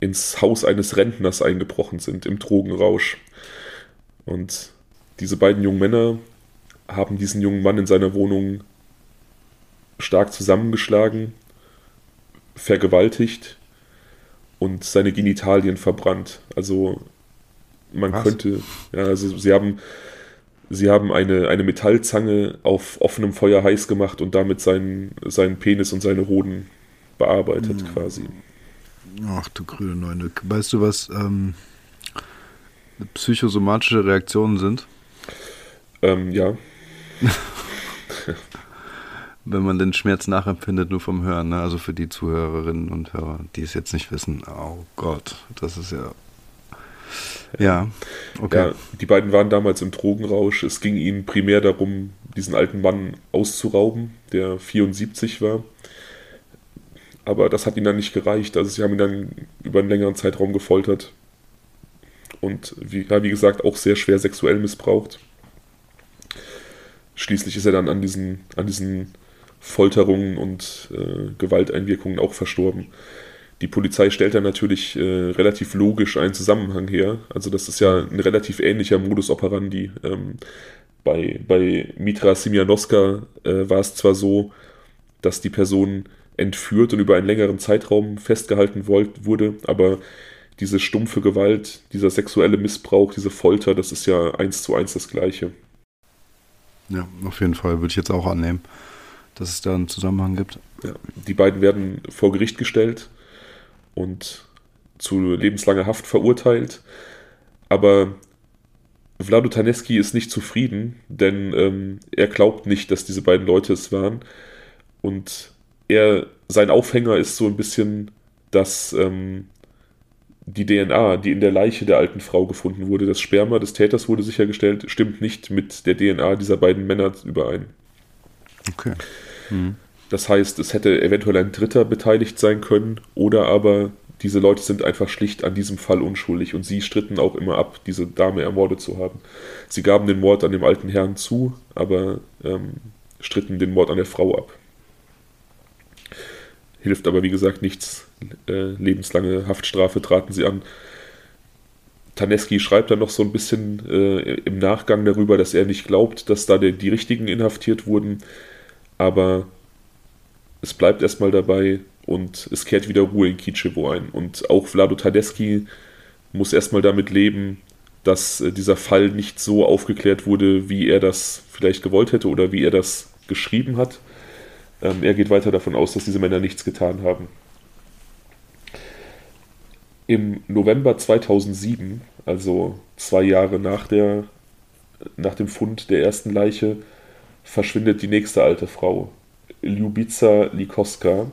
ins Haus eines Rentners eingebrochen sind, im Drogenrausch. Und diese beiden jungen Männer haben diesen jungen Mann in seiner Wohnung stark zusammengeschlagen, vergewaltigt und seine Genitalien verbrannt. Also man Was? könnte, ja, also sie haben, sie haben eine, eine Metallzange auf offenem Feuer heiß gemacht und damit seinen, seinen Penis und seine Hoden bearbeitet hm. quasi. Ach du grüne Neune. Weißt du was, ähm, psychosomatische Reaktionen sind? Ähm, ja. Wenn man den Schmerz nachempfindet, nur vom Hören, ne? also für die Zuhörerinnen und Hörer, die es jetzt nicht wissen. Oh Gott, das ist ja. Ja, okay. Ja, die beiden waren damals im Drogenrausch. Es ging ihnen primär darum, diesen alten Mann auszurauben, der 74 war. Aber das hat ihnen dann nicht gereicht. Also sie haben ihn dann über einen längeren Zeitraum gefoltert. Und wie, ja, wie gesagt, auch sehr schwer sexuell missbraucht. Schließlich ist er dann an diesen, an diesen Folterungen und äh, Gewalteinwirkungen auch verstorben. Die Polizei stellt dann natürlich äh, relativ logisch einen Zusammenhang her. Also das ist ja ein relativ ähnlicher Modus operandi. Ähm, bei, bei Mitra Simianowska äh, war es zwar so, dass die Person entführt und über einen längeren Zeitraum festgehalten wollt, wurde, aber diese stumpfe Gewalt, dieser sexuelle Missbrauch, diese Folter, das ist ja eins zu eins das Gleiche. Ja, auf jeden Fall würde ich jetzt auch annehmen, dass es da einen Zusammenhang gibt. Ja, die beiden werden vor Gericht gestellt und zu lebenslanger Haft verurteilt. Aber Vlado Taneski ist nicht zufrieden, denn ähm, er glaubt nicht, dass diese beiden Leute es waren. Und er, sein Aufhänger ist so ein bisschen, dass ähm, die DNA, die in der Leiche der alten Frau gefunden wurde, das Sperma des Täters wurde sichergestellt, stimmt nicht mit der DNA dieser beiden Männer überein. Okay. Mhm. Das heißt, es hätte eventuell ein Dritter beteiligt sein können oder aber diese Leute sind einfach schlicht an diesem Fall unschuldig und sie stritten auch immer ab, diese Dame ermordet zu haben. Sie gaben den Mord an dem alten Herrn zu, aber ähm, stritten den Mord an der Frau ab. Hilft aber wie gesagt nichts. Äh, lebenslange Haftstrafe traten sie an. Taneski schreibt dann noch so ein bisschen äh, im Nachgang darüber, dass er nicht glaubt, dass da die, die Richtigen inhaftiert wurden. Aber es bleibt erstmal dabei und es kehrt wieder Ruhe in Kitschewo ein. Und auch Vlado Tadeski muss erstmal damit leben, dass äh, dieser Fall nicht so aufgeklärt wurde, wie er das vielleicht gewollt hätte oder wie er das geschrieben hat. Ähm, er geht weiter davon aus, dass diese Männer nichts getan haben. Im November 2007, also zwei Jahre nach, der, nach dem Fund der ersten Leiche, verschwindet die nächste alte Frau, Ljubica Likoska.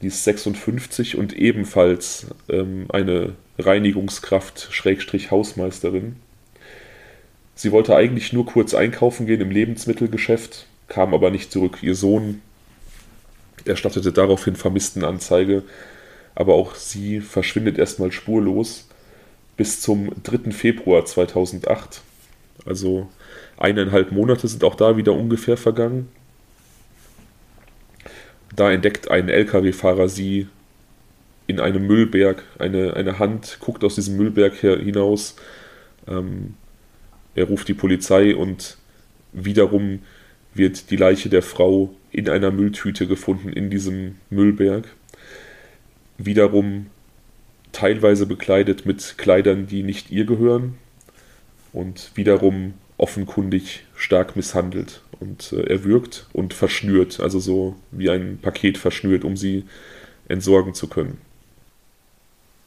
Die ist 56 und ebenfalls ähm, eine Reinigungskraft, Schrägstrich Hausmeisterin. Sie wollte eigentlich nur kurz einkaufen gehen im Lebensmittelgeschäft, kam aber nicht zurück. Ihr Sohn erstattete daraufhin Vermisstenanzeige, aber auch sie verschwindet erstmal spurlos bis zum 3. Februar 2008. Also eineinhalb Monate sind auch da wieder ungefähr vergangen. Da entdeckt ein Lkw-Fahrer sie in einem Müllberg. Eine, eine Hand guckt aus diesem Müllberg hinaus. Ähm, er ruft die Polizei und wiederum wird die Leiche der Frau in einer Mülltüte gefunden in diesem Müllberg. Wiederum teilweise bekleidet mit Kleidern, die nicht ihr gehören und wiederum offenkundig stark misshandelt und äh, erwürgt und verschnürt, also so wie ein Paket verschnürt, um sie entsorgen zu können.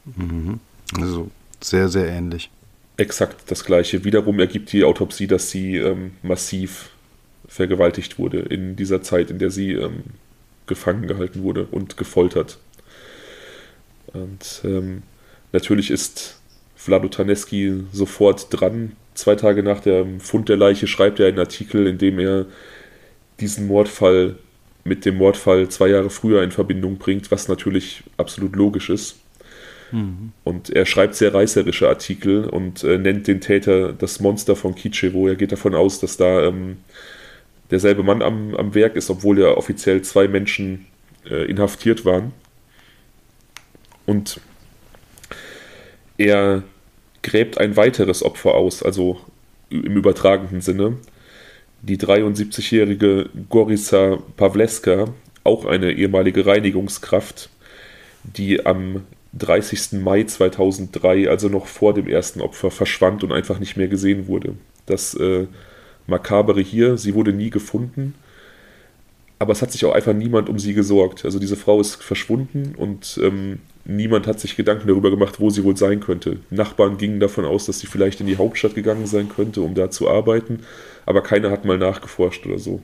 Mhm. Also sehr, sehr ähnlich. Exakt das gleiche. Wiederum ergibt die Autopsie, dass sie ähm, massiv vergewaltigt wurde in dieser Zeit, in der sie ähm, gefangen gehalten wurde und gefoltert. Und ähm, natürlich ist Vlado Taneski sofort dran. Zwei Tage nach dem Fund der Leiche schreibt er einen Artikel, in dem er diesen Mordfall mit dem Mordfall zwei Jahre früher in Verbindung bringt, was natürlich absolut logisch ist. Mhm. Und er schreibt sehr reißerische Artikel und äh, nennt den Täter das Monster von Kitschewo. Er geht davon aus, dass da ähm, derselbe Mann am, am Werk ist, obwohl ja offiziell zwei Menschen äh, inhaftiert waren. Und er gräbt ein weiteres Opfer aus, also im übertragenen Sinne. Die 73-jährige Gorisa Pawleska, auch eine ehemalige Reinigungskraft, die am 30. Mai 2003, also noch vor dem ersten Opfer, verschwand und einfach nicht mehr gesehen wurde. Das äh, Makabere hier, sie wurde nie gefunden, aber es hat sich auch einfach niemand um sie gesorgt. Also diese Frau ist verschwunden und ähm, niemand hat sich Gedanken darüber gemacht, wo sie wohl sein könnte. Nachbarn gingen davon aus, dass sie vielleicht in die Hauptstadt gegangen sein könnte, um da zu arbeiten, aber keiner hat mal nachgeforscht oder so.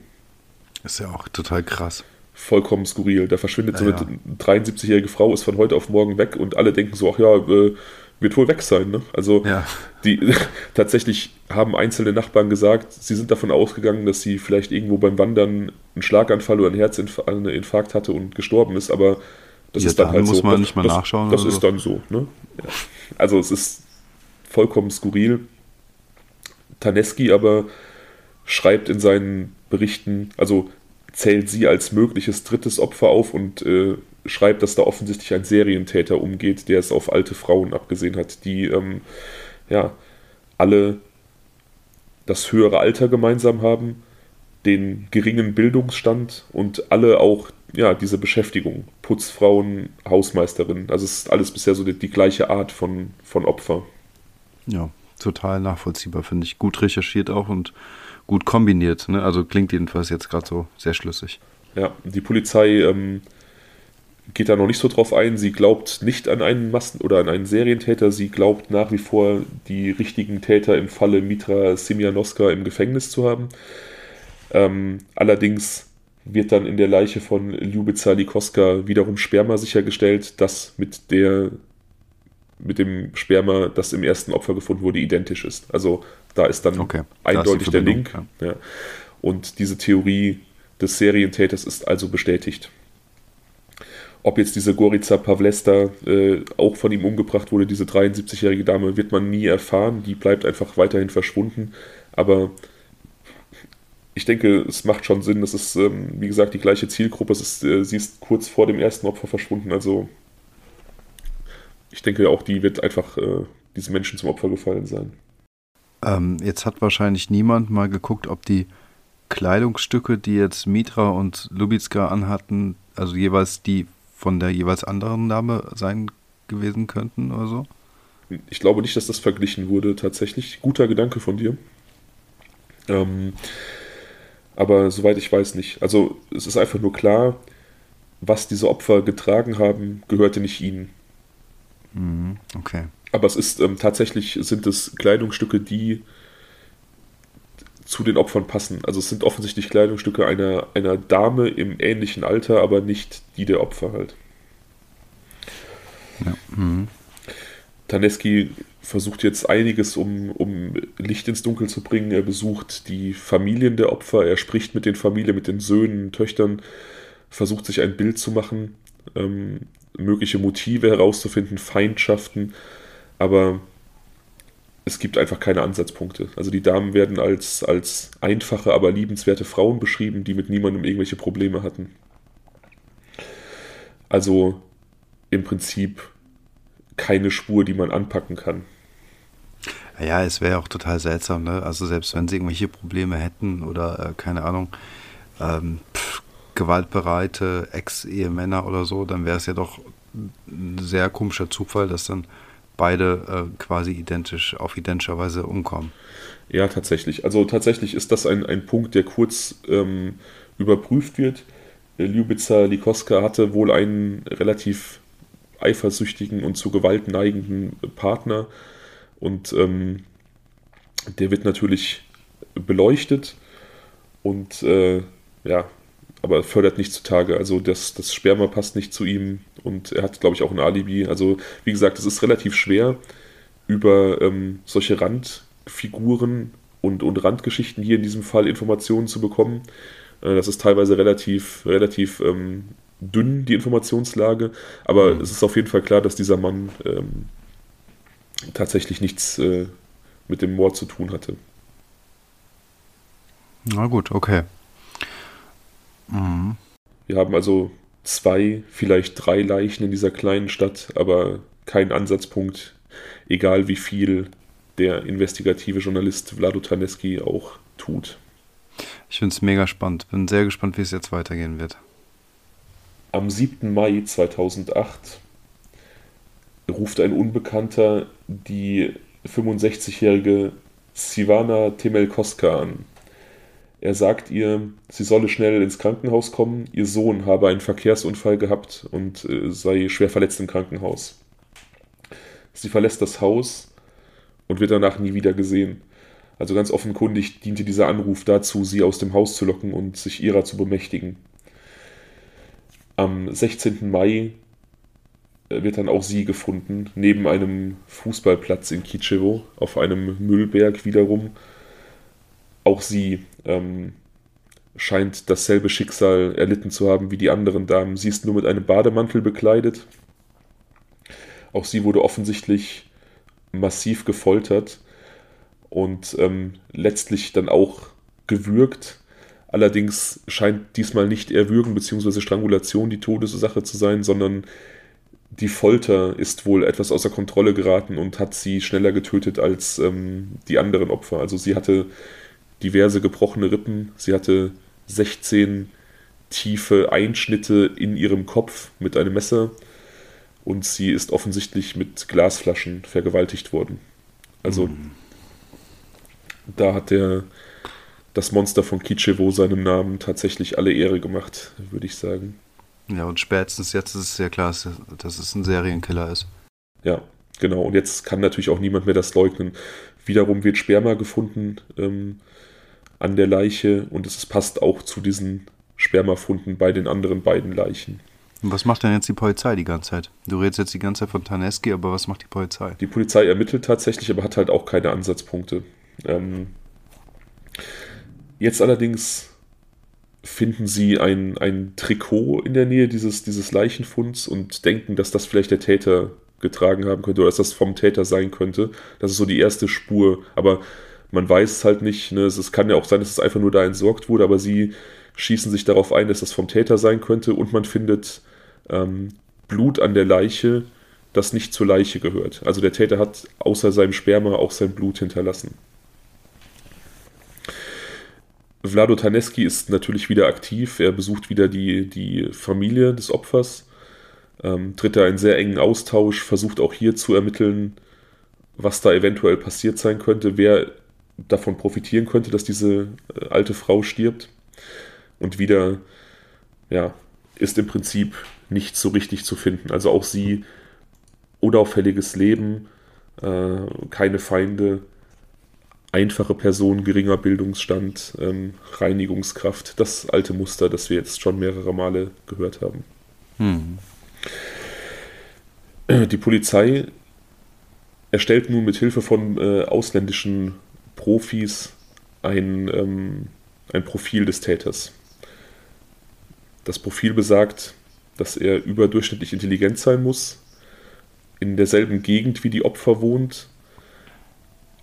Ist ja auch total krass. Vollkommen skurril. Da verschwindet ja, so eine ja. 73-jährige Frau, ist von heute auf morgen weg und alle denken so, ach ja, äh, wird wohl weg sein. Ne? Also ja. die tatsächlich haben einzelne Nachbarn gesagt, sie sind davon ausgegangen, dass sie vielleicht irgendwo beim Wandern einen Schlaganfall oder einen Herzinfarkt hatte und gestorben ist, aber das ja, ist dann, dann halt muss so. man nicht mal das, nachschauen. Das ist so. dann so. Ne? Ja. Also es ist vollkommen skurril. Taneski aber schreibt in seinen Berichten, also zählt sie als mögliches drittes Opfer auf und äh, schreibt, dass da offensichtlich ein Serientäter umgeht, der es auf alte Frauen abgesehen hat, die ähm, ja alle das höhere Alter gemeinsam haben, den geringen Bildungsstand und alle auch ja diese Beschäftigung, Putzfrauen, Hausmeisterinnen. Also es ist alles bisher so die, die gleiche Art von, von Opfer. Ja, total nachvollziehbar, finde ich. Gut recherchiert auch und gut kombiniert. Ne? Also klingt jedenfalls jetzt gerade so sehr schlüssig. Ja, die Polizei ähm, geht da noch nicht so drauf ein. Sie glaubt nicht an einen Massen- oder an einen Serientäter. Sie glaubt nach wie vor, die richtigen Täter im Falle Mitra Simjanoska im Gefängnis zu haben. Ähm, allerdings wird dann in der Leiche von Ljubica Likoska wiederum Sperma sichergestellt, das mit der mit dem Sperma, das im ersten Opfer gefunden wurde, identisch ist. Also da ist dann okay, eindeutig der Link. Ja. Und diese Theorie des Serientäters ist also bestätigt. Ob jetzt diese Gorica Pavlesta äh, auch von ihm umgebracht wurde, diese 73-jährige Dame, wird man nie erfahren. Die bleibt einfach weiterhin verschwunden. Aber ich denke, es macht schon Sinn. Es ist, ähm, wie gesagt, die gleiche Zielgruppe. Es ist, äh, sie ist kurz vor dem ersten Opfer verschwunden. Also ich denke, auch die wird einfach äh, diesen Menschen zum Opfer gefallen sein. Ähm, jetzt hat wahrscheinlich niemand mal geguckt, ob die Kleidungsstücke, die jetzt Mitra und Lubitska anhatten, also jeweils die von der jeweils anderen Dame sein gewesen könnten oder so? Ich glaube nicht, dass das verglichen wurde, tatsächlich. Guter Gedanke von dir. Ähm, aber soweit ich weiß nicht. Also es ist einfach nur klar, was diese Opfer getragen haben, gehörte nicht ihnen. Mhm, okay. Aber es ist ähm, tatsächlich sind es Kleidungsstücke, die zu den Opfern passen. Also es sind offensichtlich Kleidungsstücke einer, einer Dame im ähnlichen Alter, aber nicht die der Opfer halt. Ja. Mhm. Taneski versucht jetzt einiges, um, um Licht ins Dunkel zu bringen. Er besucht die Familien der Opfer, er spricht mit den Familien, mit den Söhnen, Töchtern, versucht sich ein Bild zu machen, ähm, mögliche Motive herauszufinden, Feindschaften, aber es gibt einfach keine Ansatzpunkte. Also die Damen werden als, als einfache, aber liebenswerte Frauen beschrieben, die mit niemandem irgendwelche Probleme hatten. Also im Prinzip keine Spur, die man anpacken kann. Ja, es wäre auch total seltsam, ne? Also selbst wenn sie irgendwelche Probleme hätten oder äh, keine Ahnung, ähm, pff, gewaltbereite Ex-Ehemänner oder so, dann wäre es ja doch ein sehr komischer Zufall, dass dann beide äh, quasi identisch, auf identischer Weise umkommen. Ja, tatsächlich. Also tatsächlich ist das ein, ein Punkt, der kurz ähm, überprüft wird. Ljubica Likoska hatte wohl einen relativ eifersüchtigen und zu Gewalt neigenden Partner und ähm, der wird natürlich beleuchtet und äh, ja, aber fördert nicht zutage. Also das, das Sperma passt nicht zu ihm und er hat, glaube ich, auch ein Alibi. Also wie gesagt, es ist relativ schwer, über ähm, solche Randfiguren und, und Randgeschichten hier in diesem Fall Informationen zu bekommen. Äh, das ist teilweise relativ, relativ ähm, dünn, die Informationslage, aber mhm. es ist auf jeden Fall klar, dass dieser Mann ähm, tatsächlich nichts äh, mit dem Mord zu tun hatte. Na gut, okay. Mhm. Wir haben also zwei, vielleicht drei Leichen in dieser kleinen Stadt, aber kein Ansatzpunkt, egal wie viel der investigative Journalist Vlado Taneski auch tut. Ich finde es mega spannend. Bin sehr gespannt, wie es jetzt weitergehen wird. Am 7. Mai 2008 ruft ein Unbekannter die 65-jährige Sivana Temelkoska an. Er sagt ihr, sie solle schnell ins Krankenhaus kommen, ihr Sohn habe einen Verkehrsunfall gehabt und äh, sei schwer verletzt im Krankenhaus. Sie verlässt das Haus und wird danach nie wieder gesehen. Also ganz offenkundig diente dieser Anruf dazu, sie aus dem Haus zu locken und sich ihrer zu bemächtigen. Am 16. Mai wird dann auch sie gefunden, neben einem Fußballplatz in Kitschewo, auf einem Müllberg wiederum. Auch sie ähm, scheint dasselbe Schicksal erlitten zu haben wie die anderen Damen. Sie ist nur mit einem Bademantel bekleidet. Auch sie wurde offensichtlich massiv gefoltert und ähm, letztlich dann auch gewürgt. Allerdings scheint diesmal nicht Erwürgen bzw. Strangulation die Todesursache zu sein, sondern die Folter ist wohl etwas außer Kontrolle geraten und hat sie schneller getötet als ähm, die anderen Opfer. Also sie hatte diverse gebrochene Rippen, sie hatte 16 tiefe Einschnitte in ihrem Kopf mit einem Messer und sie ist offensichtlich mit Glasflaschen vergewaltigt worden. Also mhm. da hat der das Monster von Kitschewo seinem Namen tatsächlich alle Ehre gemacht, würde ich sagen. Ja, und spätestens jetzt ist es ja klar, dass es ein Serienkiller ist. Ja, genau. Und jetzt kann natürlich auch niemand mehr das leugnen. Wiederum wird Sperma gefunden ähm, an der Leiche und es passt auch zu diesen Spermafunden bei den anderen beiden Leichen. Und was macht denn jetzt die Polizei die ganze Zeit? Du redest jetzt die ganze Zeit von Taneski, aber was macht die Polizei? Die Polizei ermittelt tatsächlich, aber hat halt auch keine Ansatzpunkte. Ähm, jetzt allerdings finden sie ein, ein Trikot in der Nähe dieses, dieses Leichenfunds und denken, dass das vielleicht der Täter getragen haben könnte oder dass das vom Täter sein könnte. Das ist so die erste Spur. Aber man weiß es halt nicht. Ne? Es, kann ja auch sein, dass es einfach nur da entsorgt wurde, aber sie schießen sich darauf ein, dass das vom Täter sein könnte und man findet ähm, Blut an der Leiche, das nicht zur Leiche gehört. Also der Täter hat außer seinem Sperma auch sein Blut hinterlassen. Vlado Taneski ist natürlich wieder aktiv. Er besucht wieder die, die Familie des Opfers, ähm, tritt da in sehr engen Austausch, versucht auch hier zu ermitteln, was da eventuell passiert sein könnte, wer davon profitieren könnte, dass diese äh, alte Frau stirbt. Und wieder, ja, ist im Prinzip nicht so richtig zu finden. Also auch sie, unauffälliges Leben, äh, keine Feinde, einfache Person, geringer Bildungsstand, ähm, Reinigungskraft, das alte Muster, das wir jetzt schon mehrere Male gehört haben. Hm. Die Polizei erstellt nun mit Hilfe von äh, ausländischen Profis ein, ähm, ein Profil des Täters. Das Profil besagt, dass er überdurchschnittlich intelligent sein muss, in derselben Gegend wie die Opfer wohnt,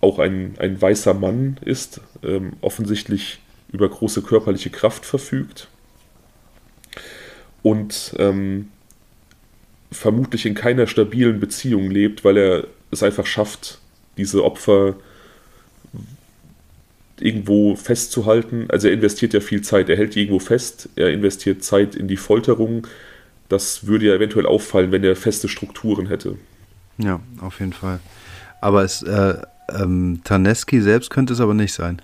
auch ein, ein weißer Mann ist, ähm, offensichtlich über große körperliche Kraft verfügt und ähm, vermutlich in keiner stabilen Beziehung lebt, weil er es einfach schafft, diese Opfer irgendwo festzuhalten. Also er investiert ja viel Zeit, er hält die irgendwo fest, er investiert Zeit in die Folterung. Das würde ja eventuell auffallen, wenn er feste Strukturen hätte. Ja, auf jeden Fall. Aber es, äh, ähm, Taneski selbst könnte es aber nicht sein.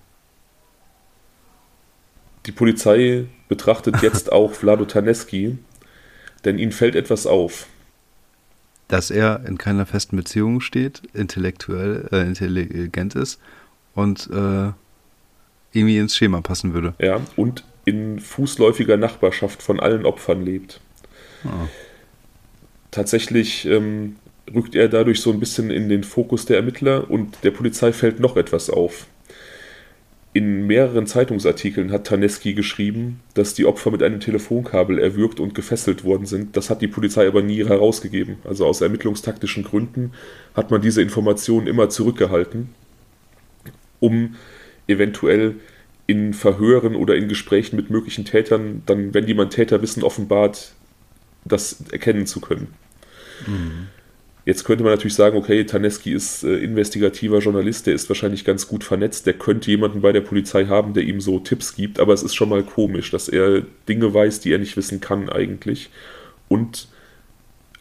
Die Polizei betrachtet jetzt auch Vlado Taneski, denn ihnen fällt etwas auf. Dass er in keiner festen Beziehung steht, intellektuell, äh, intelligent ist und äh, irgendwie ins Schema passen würde. Ja, und in fußläufiger Nachbarschaft von allen Opfern lebt. Oh. Tatsächlich ähm, rückt er dadurch so ein bisschen in den Fokus der Ermittler und der Polizei fällt noch etwas auf. In mehreren Zeitungsartikeln hat Taneski geschrieben, dass die Opfer mit einem Telefonkabel erwürgt und gefesselt worden sind. Das hat die Polizei aber nie herausgegeben. Also aus ermittlungstaktischen Gründen hat man diese Informationen immer zurückgehalten, um eventuell in Verhören oder in Gesprächen mit möglichen Tätern, dann, wenn jemand Täterwissen offenbart, das erkennen zu können. Mhm. Jetzt könnte man natürlich sagen, okay, Taneski ist äh, investigativer Journalist, der ist wahrscheinlich ganz gut vernetzt, der könnte jemanden bei der Polizei haben, der ihm so Tipps gibt, aber es ist schon mal komisch, dass er Dinge weiß, die er nicht wissen kann eigentlich und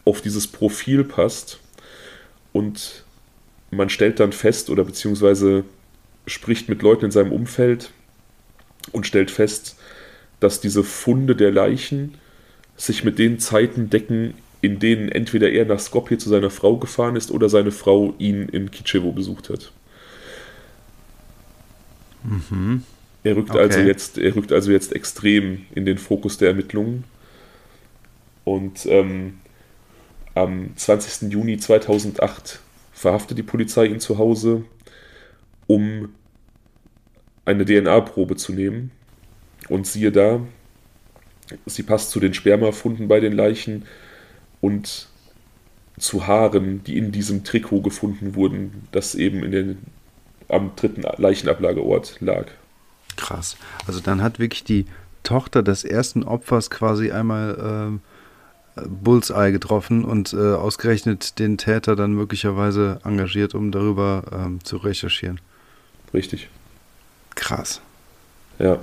auf dieses Profil passt und man stellt dann fest oder beziehungsweise spricht mit Leuten in seinem Umfeld, und stellt fest, dass diese Funde der Leichen sich mit den Zeiten decken, in denen entweder er nach Skopje zu seiner Frau gefahren ist oder seine Frau ihn in Kitschewo besucht hat. Mhm. Er rückt, okay. also jetzt, er rückt also jetzt extrem in den Fokus der Ermittlungen. Und ähm, am 20. Juni 2008 verhaftet die Polizei ihn zu Hause, um eine DNA-Probe zu nehmen. Und siehe da, sie passt zu den Spermafunden bei den Leichen und zu Haaren, die in diesem Trikot gefunden wurden, das eben in den, am dritten Leichenablageort lag. Krass. Also dann hat wirklich die Tochter des ersten Opfers quasi einmal äh, Bullseye getroffen und äh, ausgerechnet den Täter dann möglicherweise engagiert, um darüber ähm, zu recherchieren. Richtig. Krass. Ja.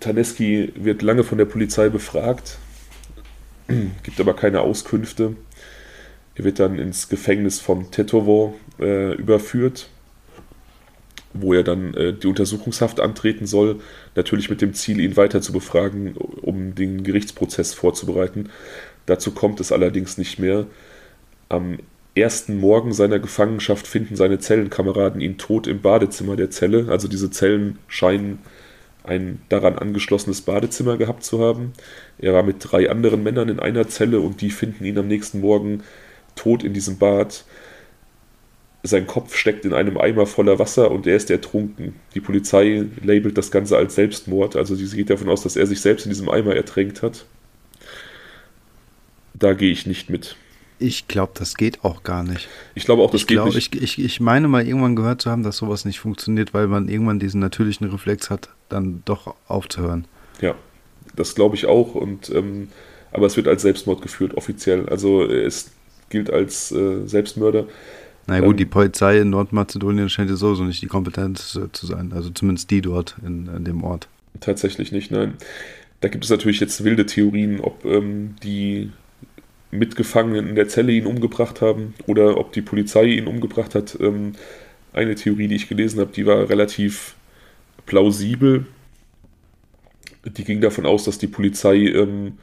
Taneski wird lange von der Polizei befragt, gibt aber keine Auskünfte. Er wird dann ins Gefängnis von Tetovo äh, überführt, wo er dann äh, die Untersuchungshaft antreten soll, natürlich mit dem Ziel, ihn weiter zu befragen, um den Gerichtsprozess vorzubereiten. Dazu kommt es allerdings nicht mehr. Am ersten Morgen seiner Gefangenschaft finden seine Zellenkameraden ihn tot im Badezimmer der Zelle. Also diese Zellen scheinen ein daran angeschlossenes Badezimmer gehabt zu haben. Er war mit drei anderen Männern in einer Zelle und die finden ihn am nächsten Morgen tot in diesem Bad. Sein Kopf steckt in einem Eimer voller Wasser und er ist ertrunken. Die Polizei labelt das Ganze als Selbstmord, also sie geht davon aus, dass er sich selbst in diesem Eimer ertränkt hat. Da gehe ich nicht mit. Ich glaube, das geht auch gar nicht. Ich glaube auch, das ich geht glaub, nicht. Ich, ich, ich meine mal irgendwann gehört zu haben, dass sowas nicht funktioniert, weil man irgendwann diesen natürlichen Reflex hat, dann doch aufzuhören. Ja, das glaube ich auch. Und ähm, aber es wird als Selbstmord geführt, offiziell. Also es gilt als äh, Selbstmörder. Na gut, ähm, die Polizei in Nordmazedonien scheint ja sowieso nicht die Kompetenz äh, zu sein. Also zumindest die dort in, in, dem Ort. Tatsächlich nicht, nein. Da gibt es natürlich jetzt wilde Theorien, ob ähm, die Mitgefangenen in der Zelle ihn umgebracht haben oder ob die Polizei ihn umgebracht hat. Ähm, eine Theorie, die ich gelesen habe, die war relativ plausibel. Die ging davon aus, dass die Polizei ähm,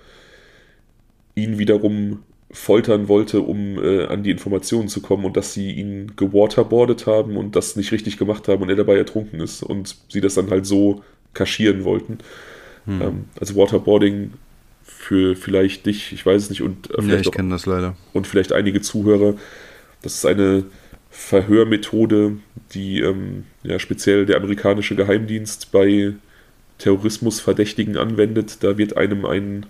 ihn wiederum foltern wollte, um äh, an die Informationen zu kommen und dass sie ihn gewaterboardet haben und das nicht richtig gemacht haben und er dabei ertrunken ist und sie das dann halt so kaschieren wollten. Hm. Ähm, also Waterboarding für vielleicht dich, ich weiß es nicht, und äh, vielleicht ja, ich kenne das leider. Und vielleicht einige Zuhörer. Das ist eine Verhörmethode, die ähm, ja, speziell der amerikanische Geheimdienst bei Terrorismusverdächtigen anwendet. Da wird einem ein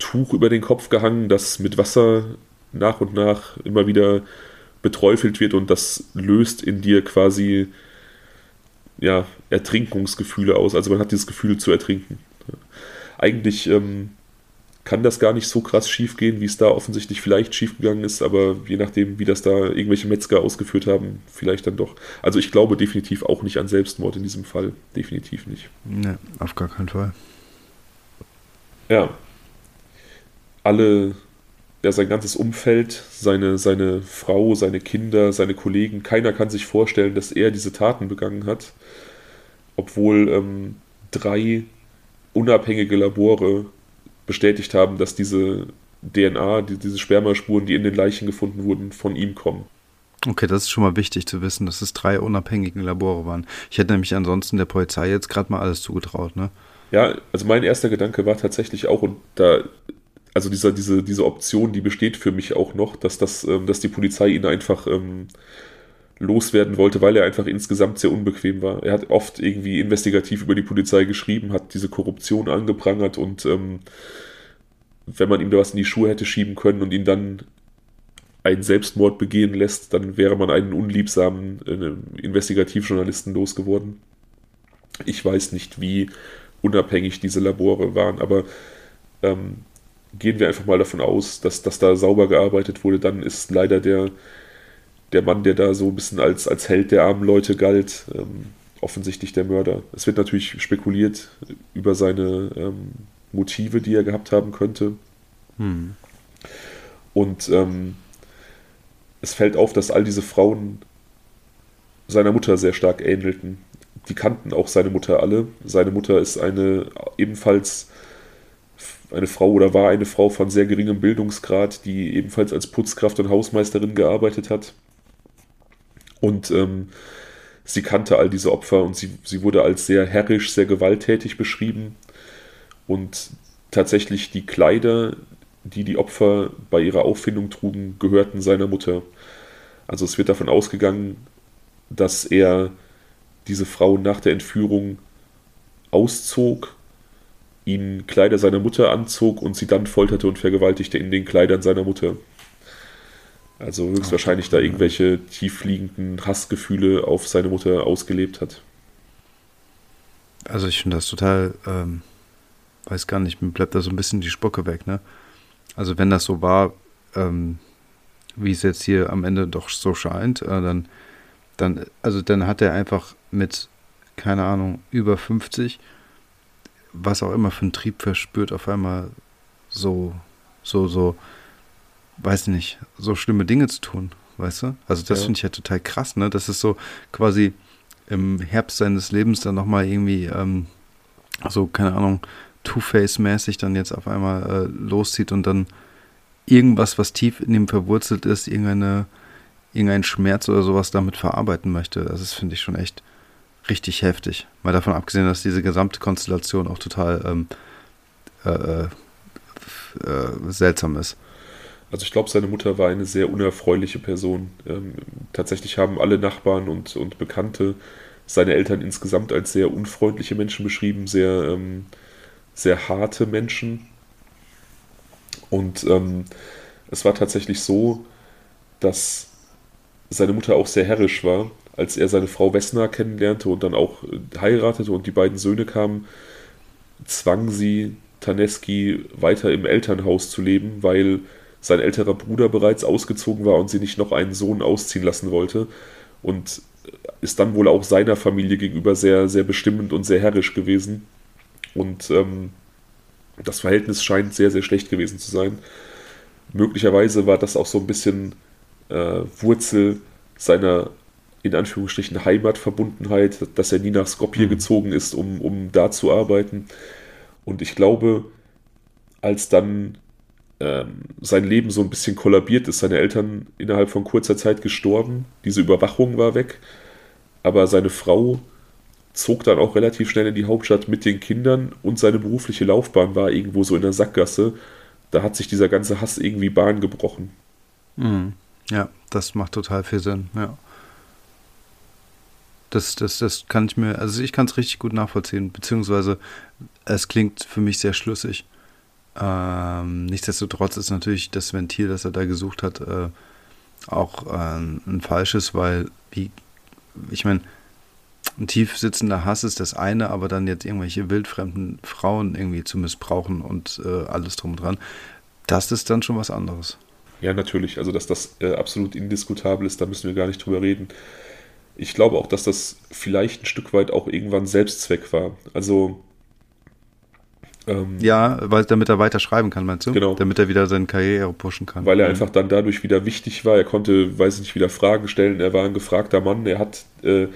Tuch über den Kopf gehangen, das mit Wasser nach und nach immer wieder beträufelt wird und das löst in dir quasi ja, Ertrinkungsgefühle aus. Also man hat dieses Gefühl zu ertrinken eigentlich ähm, kann das gar nicht so krass schief gehen, wie es da offensichtlich vielleicht schief gegangen ist, aber je nachdem, wie das da irgendwelche Metzger ausgeführt haben, vielleicht dann doch. Also ich glaube definitiv auch nicht an Selbstmord in diesem Fall. Definitiv nicht. Ne, auf gar keinen Fall. Ja. Alle, ja, sein ganzes Umfeld, seine, seine Frau, seine Kinder, seine Kollegen, keiner kann sich vorstellen, dass er diese Taten begangen hat. Obwohl ähm, drei unabhängige Labore bestätigt haben, dass diese DNA, die, diese Spermaspuren, die in den Leichen gefunden wurden, von ihm kommen. Okay, das ist schon mal wichtig zu wissen, dass es drei unabhängige Labore waren. Ich hätte nämlich ansonsten der Polizei jetzt gerade mal alles zugetraut, ne? Ja, also mein erster Gedanke war tatsächlich auch, und da, also dieser, diese, diese Option, die besteht für mich auch noch, dass das, ähm, dass die Polizei ihn einfach ähm, loswerden wollte, weil er einfach insgesamt sehr unbequem war. Er hat oft irgendwie investigativ über die Polizei geschrieben, hat diese Korruption angeprangert und ähm, wenn man ihm da was in die Schuhe hätte schieben können und ihn dann einen Selbstmord begehen lässt, dann wäre man einen unliebsamen äh, Investigativjournalisten losgeworden. Ich weiß nicht, wie unabhängig diese Labore waren, aber ähm, gehen wir einfach mal davon aus, dass, dass da sauber gearbeitet wurde, dann ist leider der der Mann, der da so ein bisschen als, als Held der armen Leute galt, ähm, offensichtlich der Mörder. Es wird natürlich spekuliert über seine ähm, Motive, die er gehabt haben könnte. Hm. Und ähm, es fällt auf, dass all diese Frauen seiner Mutter sehr stark ähnelten. die kannten auch seine Mutter alle. Seine Mutter ist eine ebenfalls eine Frau oder war eine Frau von sehr geringem Bildungsgrad, die ebenfalls als Putzkraft und Hausmeisterin gearbeitet hat. Und ähm, sie kannte all diese Opfer und sie, sie wurde als sehr herrisch, sehr gewalttätig beschrieben. Und tatsächlich die Kleider, die die Opfer bei ihrer Auffindung trugen, gehörten seiner Mutter. Also es wird davon ausgegangen, dass er diese Frau nach der Entführung auszog, ihnen Kleider seiner Mutter anzog und sie dann folterte und vergewaltigte in den Kleidern seiner Mutter. Also höchstwahrscheinlich da irgendwelche tiefliegenden Hassgefühle auf seine Mutter ausgelebt hat. Also ich finde das total, ähm, weiß gar nicht, mir bleibt da so ein bisschen die Spucke weg, ne? Also wenn das so war, ähm, wie es jetzt hier am Ende doch so scheint, äh, dann, dann, also dann hat er einfach mit, keine Ahnung, über 50, was auch immer für einen Trieb verspürt, auf einmal so, so, so, weiß nicht, so schlimme Dinge zu tun, weißt du? Also das ja. finde ich ja total krass, ne? Das ist so quasi im Herbst seines Lebens dann nochmal irgendwie, ähm, so, keine Ahnung, Two-Face-mäßig dann jetzt auf einmal äh, loszieht und dann irgendwas, was tief in ihm verwurzelt ist, irgendeine, irgendein Schmerz oder sowas damit verarbeiten möchte. Das ist, finde ich, schon echt richtig heftig. Mal davon abgesehen, dass diese gesamte Konstellation auch total ähm, äh, äh, äh seltsam ist. Also ich glaube, seine Mutter war eine sehr unerfreuliche Person. Ähm, tatsächlich haben alle Nachbarn und, und Bekannte seine Eltern insgesamt als sehr unfreundliche Menschen beschrieben, sehr, ähm, sehr harte Menschen. Und ähm, es war tatsächlich so, dass seine Mutter auch sehr herrisch war. Als er seine Frau Wessner kennenlernte und dann auch äh, heiratete und die beiden Söhne kamen, zwang sie Taneski weiter im Elternhaus zu leben, weil sein älterer Bruder bereits ausgezogen war und sie nicht noch einen Sohn ausziehen lassen wollte. Und ist dann wohl auch seiner Familie gegenüber sehr, sehr bestimmend und sehr herrisch gewesen. Und ähm, das Verhältnis scheint sehr, sehr schlecht gewesen zu sein. Möglicherweise war das auch so ein bisschen äh, Wurzel seiner in Anführungsstrichen Heimatverbundenheit, dass er nie nach Skopje mhm. gezogen ist, um, um da zu arbeiten. Und ich glaube, als dann ähm, sein Leben so ein bisschen kollabiert ist. Seine Eltern innerhalb von kurzer Zeit gestorben. Diese Überwachung war weg. Aber seine Frau zog dann auch relativ schnell in die Hauptstadt mit den Kindern und seine berufliche Laufbahn war irgendwo so in der Sackgasse. Da hat sich dieser ganze Hass irgendwie Bahn gebrochen. Mhm. Ja, das macht total viel Sinn, ja. Das, das, das kann ich mir, also ich kann es richtig gut nachvollziehen, beziehungsweise es klingt für mich sehr schlüssig. Ähm, nichtsdestotrotz ist natürlich das Ventil, das er da gesucht hat, äh, auch äh, ein falsches, weil, wie, ich meine, ein tief sitzender Hass ist das eine, aber dann jetzt irgendwelche wildfremden Frauen irgendwie zu missbrauchen und äh, alles drum und dran, das ist dann schon was anderes. Ja, natürlich. Also, dass das äh, absolut indiskutabel ist, da müssen wir gar nicht drüber reden. Ich glaube auch, dass das vielleicht ein Stück weit auch irgendwann Selbstzweck war. Also, ähm, ja, weil, damit er weiter schreiben kann, meinst du? Genau. Damit er wieder seine Karriere pushen kann. Weil er mhm. einfach dann dadurch wieder wichtig war. Er konnte, weiß ich nicht, wieder Fragen stellen. Er war ein gefragter Mann. Er hat äh,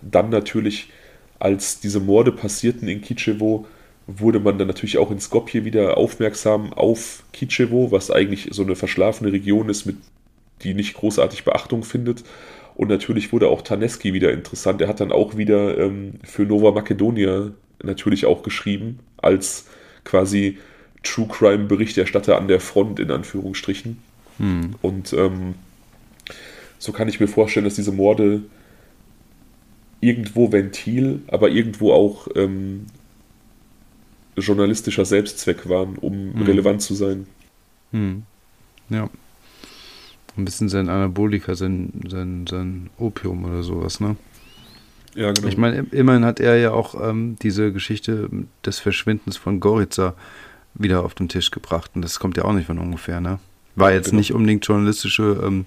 dann natürlich, als diese Morde passierten in Kitschewo, wurde man dann natürlich auch in Skopje wieder aufmerksam auf Kitschewo, was eigentlich so eine verschlafene Region ist, mit, die nicht großartig Beachtung findet. Und natürlich wurde auch Taneski wieder interessant. Er hat dann auch wieder ähm, für Nova Makedonia natürlich auch geschrieben, als quasi True Crime Berichterstatter an der Front, in Anführungsstrichen. Hm. Und ähm, so kann ich mir vorstellen, dass diese Morde irgendwo Ventil, aber irgendwo auch ähm, journalistischer Selbstzweck waren, um hm. relevant zu sein. Hm. Ja. Ein bisschen sein Anabolika, sein, sein, sein Opium oder sowas, ne? Ja, genau. Ich meine, immerhin hat er ja auch ähm, diese Geschichte des Verschwindens von Goritza wieder auf den Tisch gebracht. Und das kommt ja auch nicht von ungefähr, ne? War jetzt genau. nicht unbedingt journalistische ähm,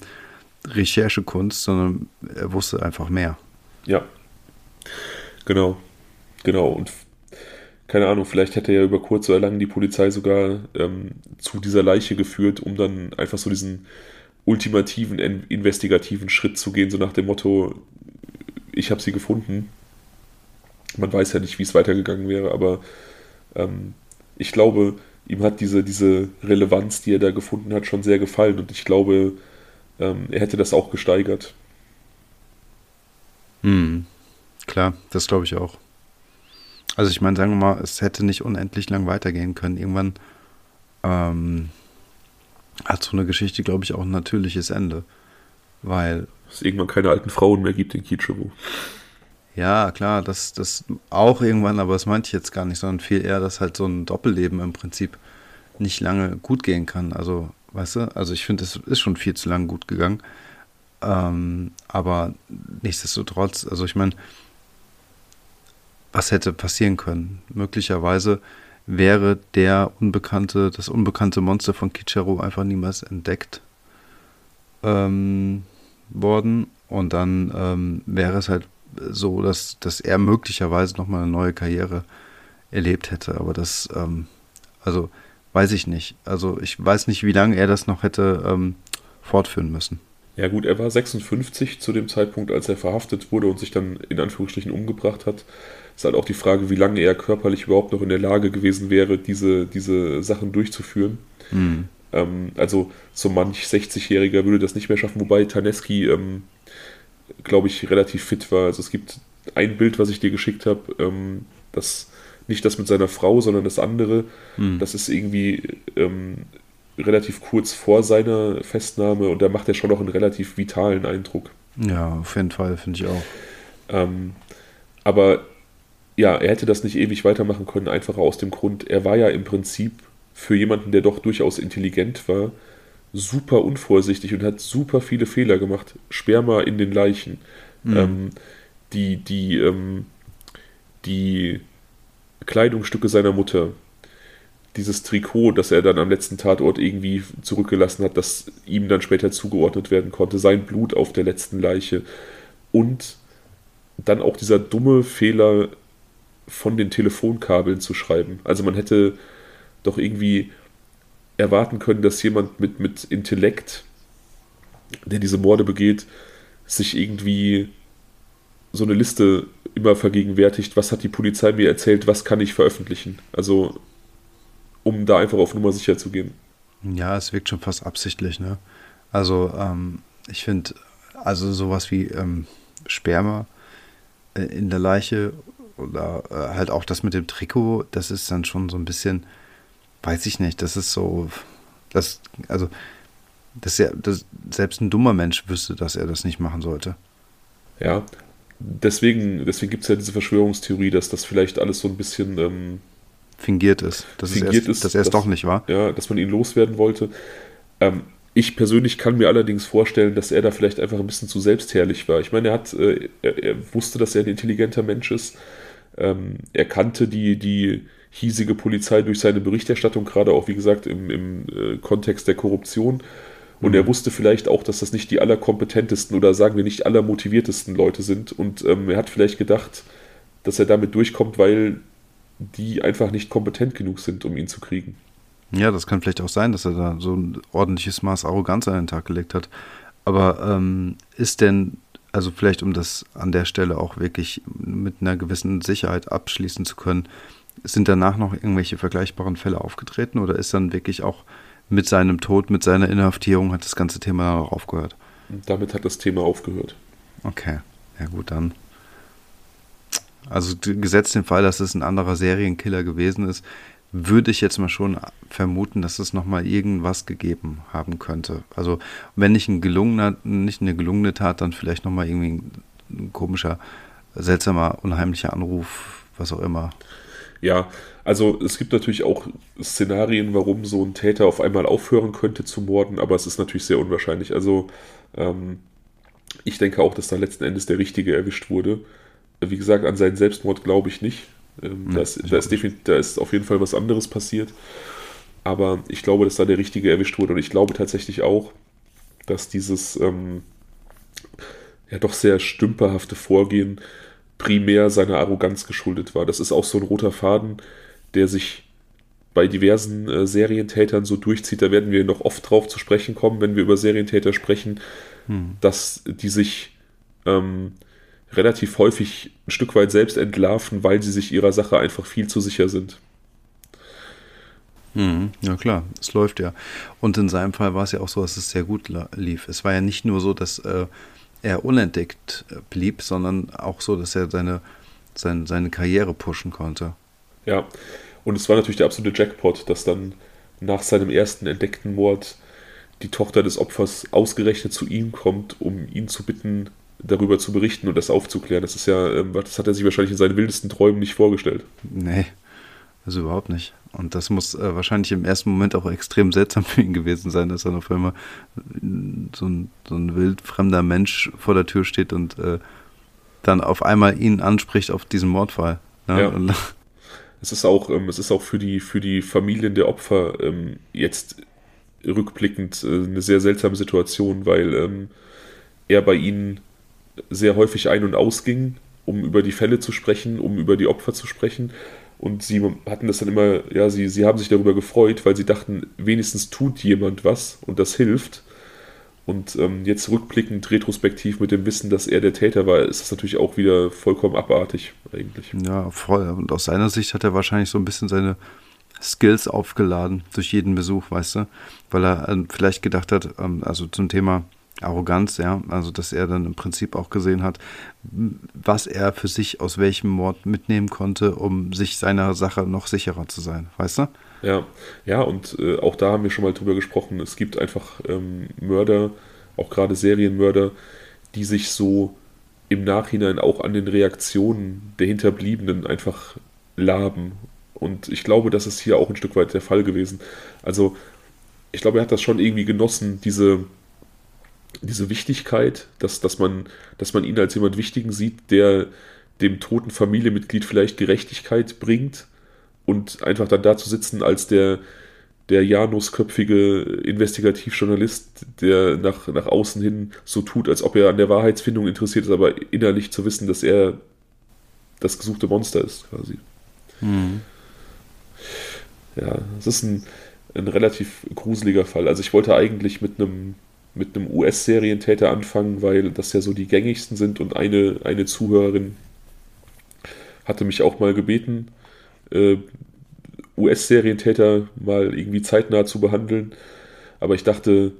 Recherchekunst, sondern er wusste einfach mehr. Ja. Genau. Genau. Und keine Ahnung, vielleicht hätte er ja über kurz oder lang die Polizei sogar ähm, zu dieser Leiche geführt, um dann einfach so diesen ultimativen investigativen Schritt zu gehen, so nach dem Motto, ich habe sie gefunden. Man weiß ja nicht, wie es weitergegangen wäre, aber ähm, ich glaube, ihm hat diese, diese Relevanz, die er da gefunden hat, schon sehr gefallen und ich glaube, ähm, er hätte das auch gesteigert. Hm, klar, das glaube ich auch. Also ich meine, sagen wir mal, es hätte nicht unendlich lang weitergehen können. Irgendwann ähm, hat so eine Geschichte, glaube ich, auch ein natürliches Ende. Weil. Es irgendwann keine alten Frauen mehr gibt in Kitschewo. Ja, klar, das, das auch irgendwann, aber das meinte ich jetzt gar nicht, sondern viel eher, dass halt so ein Doppelleben im Prinzip nicht lange gut gehen kann. Also, weißt du, also ich finde, es ist schon viel zu lang gut gegangen. Ähm, aber nichtsdestotrotz, also ich meine, was hätte passieren können? Möglicherweise wäre der unbekannte, das unbekannte Monster von Kicharo einfach niemals entdeckt ähm, worden. Und dann ähm, wäre es halt so, dass, dass er möglicherweise nochmal eine neue Karriere erlebt hätte. Aber das, ähm, also weiß ich nicht. Also ich weiß nicht, wie lange er das noch hätte ähm, fortführen müssen. Ja gut, er war 56 zu dem Zeitpunkt, als er verhaftet wurde und sich dann in Anführungsstrichen umgebracht hat ist halt auch die Frage, wie lange er körperlich überhaupt noch in der Lage gewesen wäre, diese, diese Sachen durchzuführen. Mhm. Ähm, also so manch 60-Jähriger würde das nicht mehr schaffen, wobei Taneski, ähm, glaube ich, relativ fit war. Also es gibt ein Bild, was ich dir geschickt habe, ähm, das nicht das mit seiner Frau, sondern das andere. Mhm. Das ist irgendwie ähm, relativ kurz vor seiner Festnahme und da macht er schon noch einen relativ vitalen Eindruck. Ja, auf jeden Fall, finde ich auch. Ähm, aber ja, er hätte das nicht ewig weitermachen können, einfach aus dem Grund, er war ja im Prinzip für jemanden, der doch durchaus intelligent war, super unvorsichtig und hat super viele Fehler gemacht. Sperma in den Leichen. Mhm. Ähm, die, die, ähm, die Kleidungsstücke seiner Mutter. Dieses Trikot, das er dann am letzten Tatort irgendwie zurückgelassen hat, das ihm dann später zugeordnet werden konnte. Sein Blut auf der letzten Leiche. Und dann auch dieser dumme Fehler, von den Telefonkabeln zu schreiben. Also man hätte doch irgendwie erwarten können, dass jemand mit, mit Intellekt, der diese Morde begeht, sich irgendwie so eine Liste immer vergegenwärtigt, was hat die Polizei mir erzählt, was kann ich veröffentlichen. Also um da einfach auf Nummer sicher zu gehen. Ja, es wirkt schon fast absichtlich, ne? Also ähm, ich finde, also sowas wie ähm, Sperma äh, in der Leiche oder äh, halt auch das mit dem Trikot, das ist dann schon so ein bisschen, weiß ich nicht, das ist so, das, also, das ja, das, selbst ein dummer Mensch wüsste, dass er das nicht machen sollte. Ja, deswegen, deswegen gibt es ja diese Verschwörungstheorie, dass das vielleicht alles so ein bisschen ähm, fingiert ist. Dass fingiert es erst, ist, dass er es doch nicht war. Ja, dass man ihn loswerden wollte. Ähm, ich persönlich kann mir allerdings vorstellen, dass er da vielleicht einfach ein bisschen zu selbstherrlich war. Ich meine, er hat, äh, er, er, wusste, dass er ein intelligenter Mensch ist. Ähm, er kannte die, die hiesige Polizei durch seine Berichterstattung, gerade auch, wie gesagt, im, im äh, Kontext der Korruption. Und mhm. er wusste vielleicht auch, dass das nicht die allerkompetentesten oder sagen wir nicht allermotiviertesten Leute sind. Und ähm, er hat vielleicht gedacht, dass er damit durchkommt, weil die einfach nicht kompetent genug sind, um ihn zu kriegen. Ja, das kann vielleicht auch sein, dass er da so ein ordentliches Maß Arroganz an den Tag gelegt hat. Aber ähm, ist denn also vielleicht um das an der Stelle auch wirklich mit einer gewissen Sicherheit abschließen zu können, sind danach noch irgendwelche vergleichbaren Fälle aufgetreten oder ist dann wirklich auch mit seinem Tod, mit seiner Inhaftierung hat das ganze Thema auch aufgehört? Damit hat das Thema aufgehört. Okay, ja gut, dann. Also gesetzt den Fall, dass es ein anderer Serienkiller gewesen ist, würde ich jetzt mal schon vermuten, dass es nochmal irgendwas gegeben haben könnte. Also wenn nicht ein gelungener, nicht eine gelungene Tat, dann vielleicht nochmal irgendwie ein, komischer, seltsamer, unheimlicher Anruf, was auch immer. Ja, also es gibt natürlich auch Szenarien, warum so ein Täter auf einmal aufhören könnte zu morden, aber es ist natürlich sehr unwahrscheinlich. Also ähm, ich denke auch, dass da letzten Endes der Richtige erwischt wurde. Wie gesagt, an seinen Selbstmord glaube ich nicht. Ähm, da, ist, da, ist da ist auf jeden Fall was anderes passiert. Aber ich glaube, dass da der Richtige erwischt wurde. Und ich glaube tatsächlich auch, dass dieses ähm, ja doch sehr stümperhafte Vorgehen primär seiner Arroganz geschuldet war. Das ist auch so ein roter Faden, der sich bei diversen äh, Serientätern so durchzieht. Da werden wir noch oft drauf zu sprechen kommen, wenn wir über Serientäter sprechen, hm. dass die sich ähm, relativ häufig ein Stück weit selbst entlarven, weil sie sich ihrer Sache einfach viel zu sicher sind. Mhm, ja klar, es läuft ja. Und in seinem Fall war es ja auch so, dass es sehr gut lief. Es war ja nicht nur so, dass äh, er unentdeckt äh, blieb, sondern auch so, dass er seine, seine, seine Karriere pushen konnte. Ja, und es war natürlich der absolute Jackpot, dass dann nach seinem ersten entdeckten Mord die Tochter des Opfers ausgerechnet zu ihm kommt, um ihn zu bitten, darüber zu berichten und das aufzuklären. Das ist ja, ähm, das hat er sich wahrscheinlich in seinen wildesten Träumen nicht vorgestellt. Nee, also überhaupt nicht. Und das muss äh, wahrscheinlich im ersten Moment auch extrem seltsam für ihn gewesen sein, dass dann auf einmal so ein, so ein wildfremder Mensch vor der Tür steht und äh, dann auf einmal ihn anspricht auf diesen Mordfall. Ne? Ja. Und, es ist auch, ähm, es ist auch für die, für die Familien der Opfer ähm, jetzt rückblickend äh, eine sehr seltsame Situation, weil ähm, er bei ihnen sehr häufig ein- und ausging, um über die Fälle zu sprechen, um über die Opfer zu sprechen. Und sie hatten das dann immer, ja, sie, sie haben sich darüber gefreut, weil sie dachten, wenigstens tut jemand was und das hilft. Und ähm, jetzt rückblickend, retrospektiv mit dem Wissen, dass er der Täter war, ist das natürlich auch wieder vollkommen abartig eigentlich. Ja, voll. Und aus seiner Sicht hat er wahrscheinlich so ein bisschen seine Skills aufgeladen durch jeden Besuch, weißt du? Weil er äh, vielleicht gedacht hat, ähm, also zum Thema Arroganz, ja, also dass er dann im Prinzip auch gesehen hat, was er für sich aus welchem Mord mitnehmen konnte, um sich seiner Sache noch sicherer zu sein, weißt du? Ja, ja, und äh, auch da haben wir schon mal drüber gesprochen. Es gibt einfach ähm, Mörder, auch gerade Serienmörder, die sich so im Nachhinein auch an den Reaktionen der Hinterbliebenen einfach laben. Und ich glaube, das ist hier auch ein Stück weit der Fall gewesen. Also, ich glaube, er hat das schon irgendwie genossen, diese, diese Wichtigkeit, dass, dass, man, dass man ihn als jemand Wichtigen sieht, der dem toten Familienmitglied vielleicht Gerechtigkeit bringt und einfach dann da zu sitzen als der, der Janusköpfige Investigativjournalist, der nach, nach außen hin so tut, als ob er an der Wahrheitsfindung interessiert ist, aber innerlich zu wissen, dass er das gesuchte Monster ist, quasi. Mhm. Ja, es ist ein, ein relativ gruseliger Fall. Also ich wollte eigentlich mit einem mit einem US-Serientäter anfangen, weil das ja so die gängigsten sind und eine, eine Zuhörerin hatte mich auch mal gebeten, äh, US-Serientäter mal irgendwie zeitnah zu behandeln. Aber ich dachte,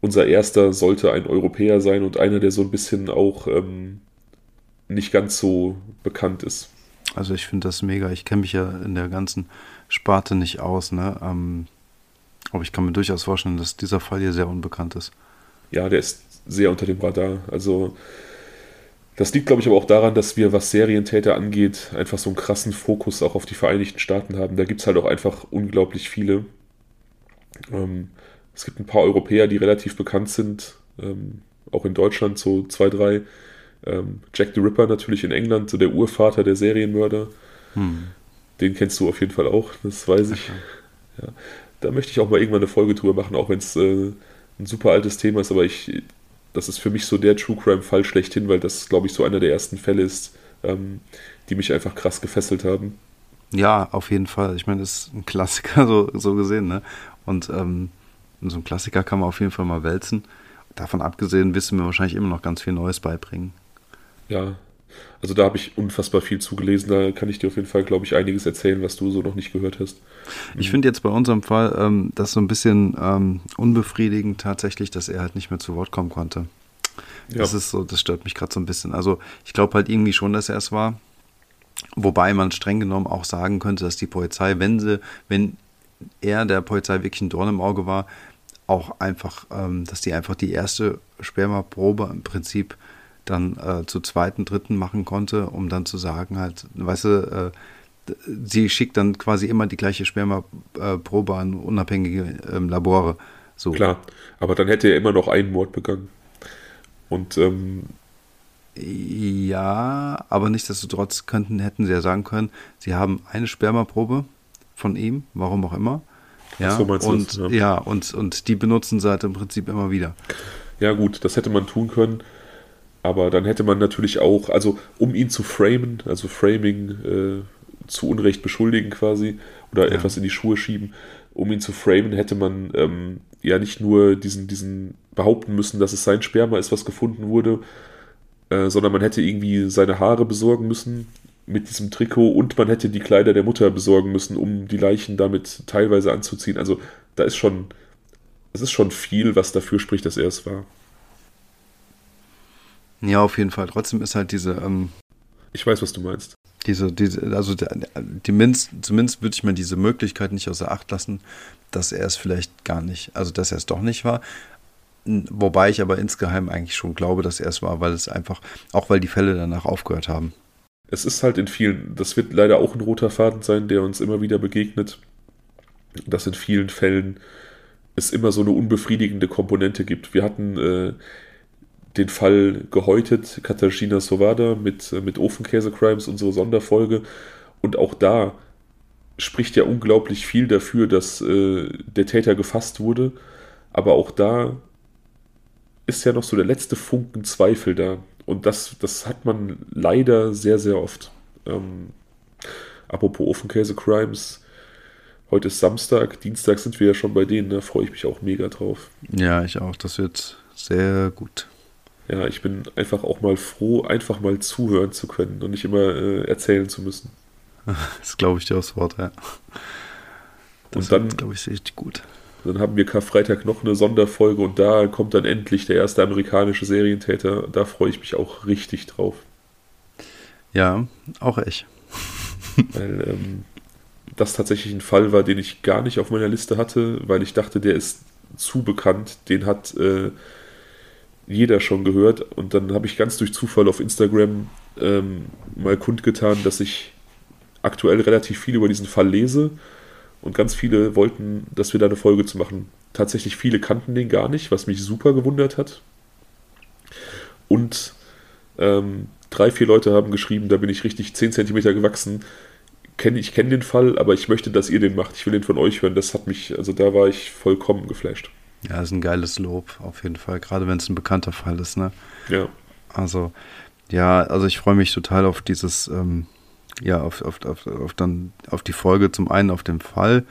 unser erster sollte ein Europäer sein und einer, der so ein bisschen auch ähm, nicht ganz so bekannt ist. Also ich finde das mega. Ich kenne mich ja in der ganzen Sparte nicht aus, ne? Ähm, aber ich kann mir durchaus vorstellen, dass dieser Fall hier sehr unbekannt ist ja, der ist sehr unter dem Radar. Also das liegt, glaube ich, aber auch daran, dass wir, was Serientäter angeht, einfach so einen krassen Fokus auch auf die Vereinigten Staaten haben. Da gibt es halt auch einfach unglaublich viele. Ähm, es gibt ein paar Europäer, die relativ bekannt sind, ähm, auch in Deutschland so zwei, drei. Ähm, Jack the Ripper natürlich in England, so der Urvater der Serienmörder. Hm. Den kennst du auf jeden Fall auch, das weiß ich. Ja. Da möchte ich auch mal irgendwann eine Folge drüber machen, auch wenn es äh, ein super altes Thema ist, aber ich, das ist für mich so der True Crime-Fall schlechthin, weil das, glaube ich, so einer der ersten Fälle ist, ähm, die mich einfach krass gefesselt haben. Ja, auf jeden Fall. Ich meine, das ist ein Klassiker, so, so gesehen, ne? Und ähm, so ein Klassiker kann man auf jeden Fall mal wälzen. Davon abgesehen wissen wir wahrscheinlich immer noch ganz viel Neues beibringen. Ja, also da habe ich unfassbar viel zugelesen. Da kann ich dir auf jeden Fall, glaube ich, einiges erzählen, was du so noch nicht gehört hast. Ich finde jetzt bei unserem Fall ähm, das so ein bisschen ähm, unbefriedigend tatsächlich, dass er halt nicht mehr zu Wort kommen konnte. Ja. Das ist so, das stört mich gerade so ein bisschen. Also ich glaube halt irgendwie schon, dass er es war. Wobei man streng genommen auch sagen könnte, dass die Polizei, wenn sie, wenn er der Polizei wirklich ein Dorn im Auge war, auch einfach, ähm, dass die einfach die erste Spermaprobe im Prinzip dann äh, zu zweiten, dritten machen konnte, um dann zu sagen, halt, weißt du, äh, sie schickt dann quasi immer die gleiche Spermaprobe an unabhängige ähm, Labore. So. Klar, aber dann hätte er immer noch einen Mord begangen. Und ähm ja, aber nichtsdestotrotz könnten, hätten sie ja sagen können, sie haben eine Spermaprobe von ihm, warum auch immer. Ja, so und, das, ja. ja, und, und die benutzen sie halt im Prinzip immer wieder. Ja, gut, das hätte man tun können. Aber dann hätte man natürlich auch, also um ihn zu framen, also Framing äh, zu Unrecht beschuldigen quasi oder ja. etwas in die Schuhe schieben, um ihn zu framen, hätte man ähm, ja nicht nur diesen, diesen behaupten müssen, dass es sein Sperma ist, was gefunden wurde, äh, sondern man hätte irgendwie seine Haare besorgen müssen mit diesem Trikot und man hätte die Kleider der Mutter besorgen müssen, um die Leichen damit teilweise anzuziehen. Also da ist schon, es ist schon viel, was dafür spricht, dass er es war. Ja, auf jeden Fall. Trotzdem ist halt diese. Ähm, ich weiß, was du meinst. Diese, diese, also die, die Minz, zumindest würde ich mir diese Möglichkeit nicht außer Acht lassen, dass er es vielleicht gar nicht, also dass er es doch nicht war. Wobei ich aber insgeheim eigentlich schon glaube, dass er es war, weil es einfach, auch weil die Fälle danach aufgehört haben. Es ist halt in vielen, das wird leider auch ein roter Faden sein, der uns immer wieder begegnet, dass in vielen Fällen es immer so eine unbefriedigende Komponente gibt. Wir hatten äh, den Fall gehäutet, Katarzyna Sowada mit, äh, mit Ofenkäse-Crimes, unsere Sonderfolge. Und auch da spricht ja unglaublich viel dafür, dass äh, der Täter gefasst wurde. Aber auch da ist ja noch so der letzte Funken Zweifel da. Und das, das hat man leider sehr, sehr oft. Ähm, apropos Ofenkäse-Crimes, heute ist Samstag, Dienstag sind wir ja schon bei denen, da freue ich mich auch mega drauf. Ja, ich auch. Das wird sehr gut. Ja, ich bin einfach auch mal froh, einfach mal zuhören zu können und nicht immer äh, erzählen zu müssen. Das glaube ich dir aufs Wort, ja. Das und dann, glaube ich, richtig gut. Dann haben wir Karfreitag noch eine Sonderfolge und da kommt dann endlich der erste amerikanische Serientäter. Da freue ich mich auch richtig drauf. Ja, auch ich. Weil ähm, das tatsächlich ein Fall war, den ich gar nicht auf meiner Liste hatte, weil ich dachte, der ist zu bekannt. Den hat äh, jeder schon gehört. Und dann habe ich ganz durch Zufall auf Instagram ähm, mal kundgetan, dass ich aktuell relativ viel über diesen Fall lese und ganz viele wollten, dass wir da eine Folge zu machen. Tatsächlich viele kannten den gar nicht, was mich super gewundert hat. Und ähm, drei, vier Leute haben geschrieben, da bin ich richtig 10 cm gewachsen. Kenn, ich kenne den Fall, aber ich möchte, dass ihr den macht. Ich will den von euch hören. Das hat mich, also da war ich vollkommen geflasht. Ja, ist ein geiles Lob, auf jeden Fall. Gerade wenn es ein bekannter Fall ist, ne? Ja. Also, ja, also ich freue mich total auf dieses, ähm, ja, auf, auf, auf, auf, dann, auf die Folge, zum einen auf den Fall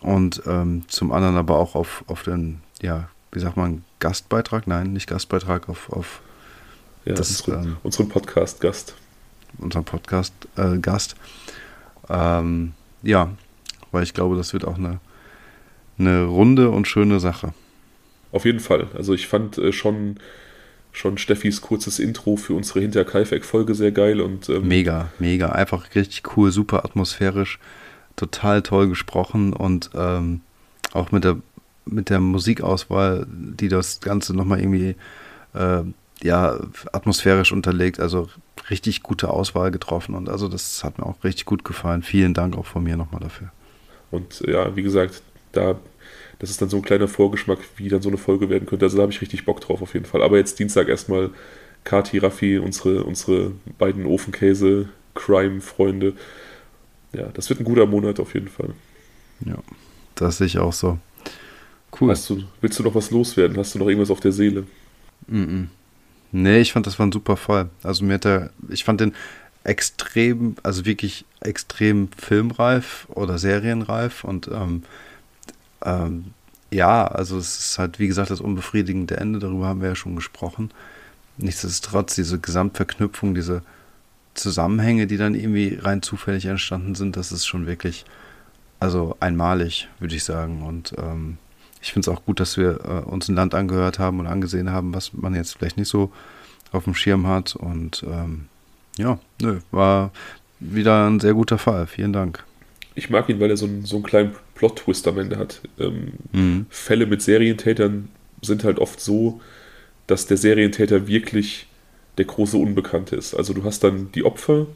und ähm, zum anderen aber auch auf, auf den, ja, wie sagt man, Gastbeitrag? Nein, nicht Gastbeitrag, auf, auf ja, das, unsere, ähm, unseren Podcast-Gast. Unseren Podcast-Gast. Äh, ähm, ja, weil ich glaube, das wird auch eine, eine runde und schöne Sache. Auf jeden Fall. Also ich fand äh, schon schon Steffis kurzes Intro für unsere Hinterkaifeck-Folge sehr geil und ähm mega, mega, einfach richtig cool, super atmosphärisch, total toll gesprochen und ähm, auch mit der mit der Musikauswahl, die das Ganze nochmal irgendwie äh, ja atmosphärisch unterlegt, also richtig gute Auswahl getroffen und also das hat mir auch richtig gut gefallen. Vielen Dank auch von mir nochmal dafür. Und ja, wie gesagt, da das ist dann so ein kleiner Vorgeschmack, wie dann so eine Folge werden könnte. Also da habe ich richtig Bock drauf auf jeden Fall. Aber jetzt Dienstag erstmal Kati, Raffi, unsere, unsere beiden Ofenkäse-Crime-Freunde. Ja, das wird ein guter Monat auf jeden Fall. Ja, das sehe ich auch so. Cool. Hast du, willst du noch was loswerden? Hast du noch irgendwas auf der Seele? Mm, -mm. Nee, ich fand, das war ein super Fall. Also mir hat der, ich fand den extrem, also wirklich extrem filmreif oder serienreif und ähm, ähm, ja, also es ist halt, wie gesagt, das unbefriedigende Ende, darüber haben wir ja schon gesprochen. Nichtsdestotrotz, diese Gesamtverknüpfung, diese Zusammenhänge, die dann irgendwie rein zufällig entstanden sind, das ist schon wirklich, also einmalig, würde ich sagen. Und ähm, ich finde es auch gut, dass wir äh, uns ein Land angehört haben und angesehen haben, was man jetzt vielleicht nicht so auf dem Schirm hat. Und ähm, ja, nö, war wieder ein sehr guter Fall. Vielen Dank ich mag ihn, weil er so einen, so einen kleinen Plot-Twist am Ende hat. Ähm, mhm. Fälle mit Serientätern sind halt oft so, dass der Serientäter wirklich der große Unbekannte ist. Also du hast dann die Opfer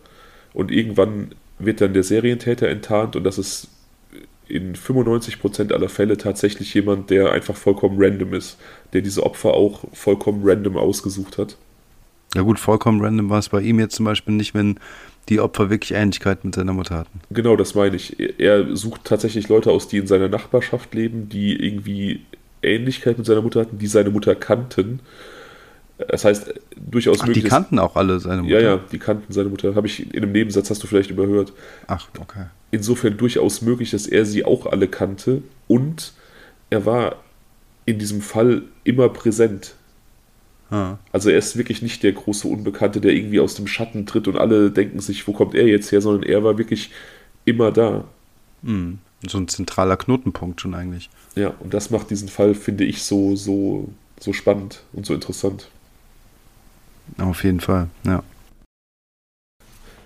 und irgendwann wird dann der Serientäter enttarnt und das ist in 95% aller Fälle tatsächlich jemand, der einfach vollkommen random ist, der diese Opfer auch vollkommen random ausgesucht hat. Ja gut, vollkommen random war es bei ihm jetzt zum Beispiel nicht, wenn die Opfer wirklich Ähnlichkeit mit seiner Mutter hatten. Genau, das meine ich. Er sucht tatsächlich Leute aus, die in seiner Nachbarschaft leben, die irgendwie Ähnlichkeit mit seiner Mutter hatten, die seine Mutter kannten. Das heißt, durchaus Ach, möglich. Die kannten auch alle seine Mutter. Ja, ja, die kannten seine Mutter. Habe ich in einem Nebensatz hast du vielleicht überhört. Ach, okay. Insofern durchaus möglich, dass er sie auch alle kannte und er war in diesem Fall immer präsent. Ah. Also er ist wirklich nicht der große Unbekannte, der irgendwie aus dem Schatten tritt und alle denken sich, wo kommt er jetzt her, sondern er war wirklich immer da. Mhm. So ein zentraler Knotenpunkt schon eigentlich. Ja, und das macht diesen Fall, finde ich, so, so, so spannend und so interessant. Auf jeden Fall, ja.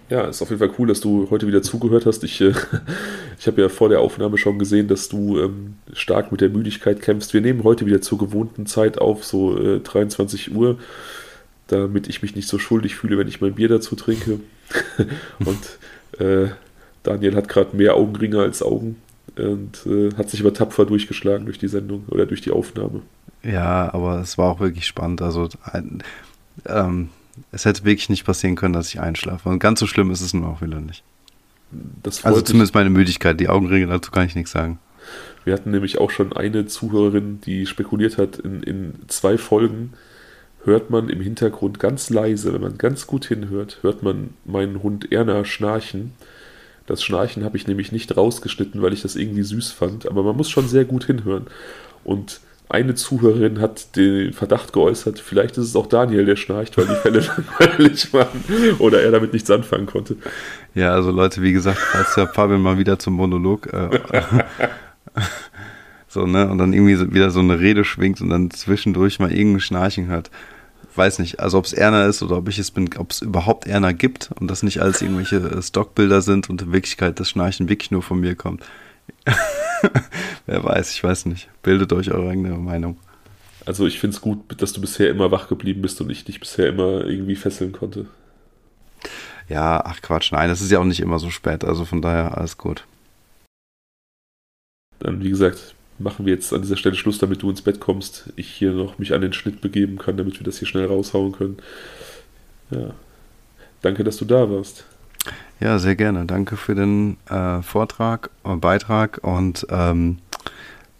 Ja, ist auf jeden Fall cool, dass du heute wieder zugehört hast. Ich, äh, ich habe ja vor der Aufnahme schon gesehen, dass du ähm, stark mit der Müdigkeit kämpfst. Wir nehmen heute wieder zur gewohnten Zeit auf, so äh, 23 Uhr, damit ich mich nicht so schuldig fühle, wenn ich mein Bier dazu trinke. und äh, Daniel hat gerade mehr Augenringe als Augen und äh, hat sich aber tapfer durchgeschlagen durch die Sendung oder durch die Aufnahme. Ja, aber es war auch wirklich spannend. Also ähm, es hätte wirklich nicht passieren können, dass ich einschlafe. Und ganz so schlimm ist es nun auch wieder nicht. also zumindest meine Müdigkeit, die Augenringe, dazu kann ich nichts sagen. Wir hatten nämlich auch schon eine Zuhörerin, die spekuliert hat, in, in zwei Folgen hört man im Hintergrund ganz leise, wenn man ganz gut hinhört, hört man meinen Hund Erna schnarchen. Das Schnarchen habe ich nämlich nicht rausgeschnitten, weil ich das irgendwie süß fand, aber man muss schon sehr gut hinhören. Und eine Zuhörerin hat den Verdacht geäußert, vielleicht ist es auch Daniel, der schnarcht, weil die Fälle langweilig waren oder er damit nichts anfangen konnte. Ja, also Leute, wie gesagt, falls der Fabian mal wieder zum Monolog äh, so, ne, und dann irgendwie wieder so eine Rede schwingt und dann zwischendurch mal irgendein Schnarchen hört. Weiß nicht, also ob es Erna ist oder ob ich es bin, ob es überhaupt Erna gibt und das nicht alles irgendwelche Stockbilder sind und in Wirklichkeit das Schnarchen wirklich nur von mir kommt. Wer weiß, ich weiß nicht. Bildet euch eure eigene Meinung. Also ich finde es gut, dass du bisher immer wach geblieben bist und ich dich bisher immer irgendwie fesseln konnte. Ja, ach Quatsch, nein, das ist ja auch nicht immer so spät, also von daher alles gut. Dann, wie gesagt, machen wir jetzt an dieser Stelle Schluss, damit du ins Bett kommst. Ich hier noch mich an den Schnitt begeben kann, damit wir das hier schnell raushauen können. Ja. Danke, dass du da warst. Ja, sehr gerne. Danke für den äh, Vortrag und Beitrag und ähm,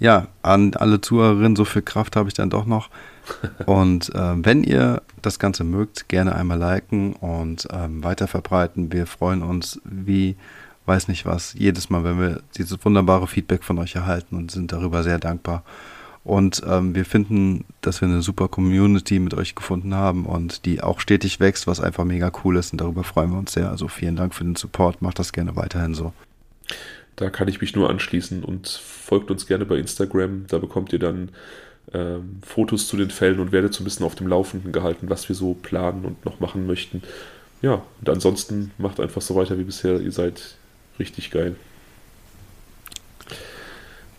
ja, an alle Zuhörerinnen, so viel Kraft habe ich dann doch noch. Und äh, wenn ihr das Ganze mögt, gerne einmal liken und ähm, weiter verbreiten. Wir freuen uns wie weiß nicht was jedes Mal, wenn wir dieses wunderbare Feedback von euch erhalten und sind darüber sehr dankbar. Und ähm, wir finden, dass wir eine super Community mit euch gefunden haben und die auch stetig wächst, was einfach mega cool ist. Und darüber freuen wir uns sehr. Also vielen Dank für den Support. Macht das gerne weiterhin so. Da kann ich mich nur anschließen und folgt uns gerne bei Instagram. Da bekommt ihr dann ähm, Fotos zu den Fällen und werdet so ein bisschen auf dem Laufenden gehalten, was wir so planen und noch machen möchten. Ja, und ansonsten macht einfach so weiter wie bisher. Ihr seid richtig geil.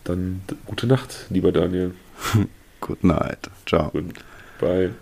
Dann gute Nacht, lieber Daniel. Good night. Ciao. Gut. Bye.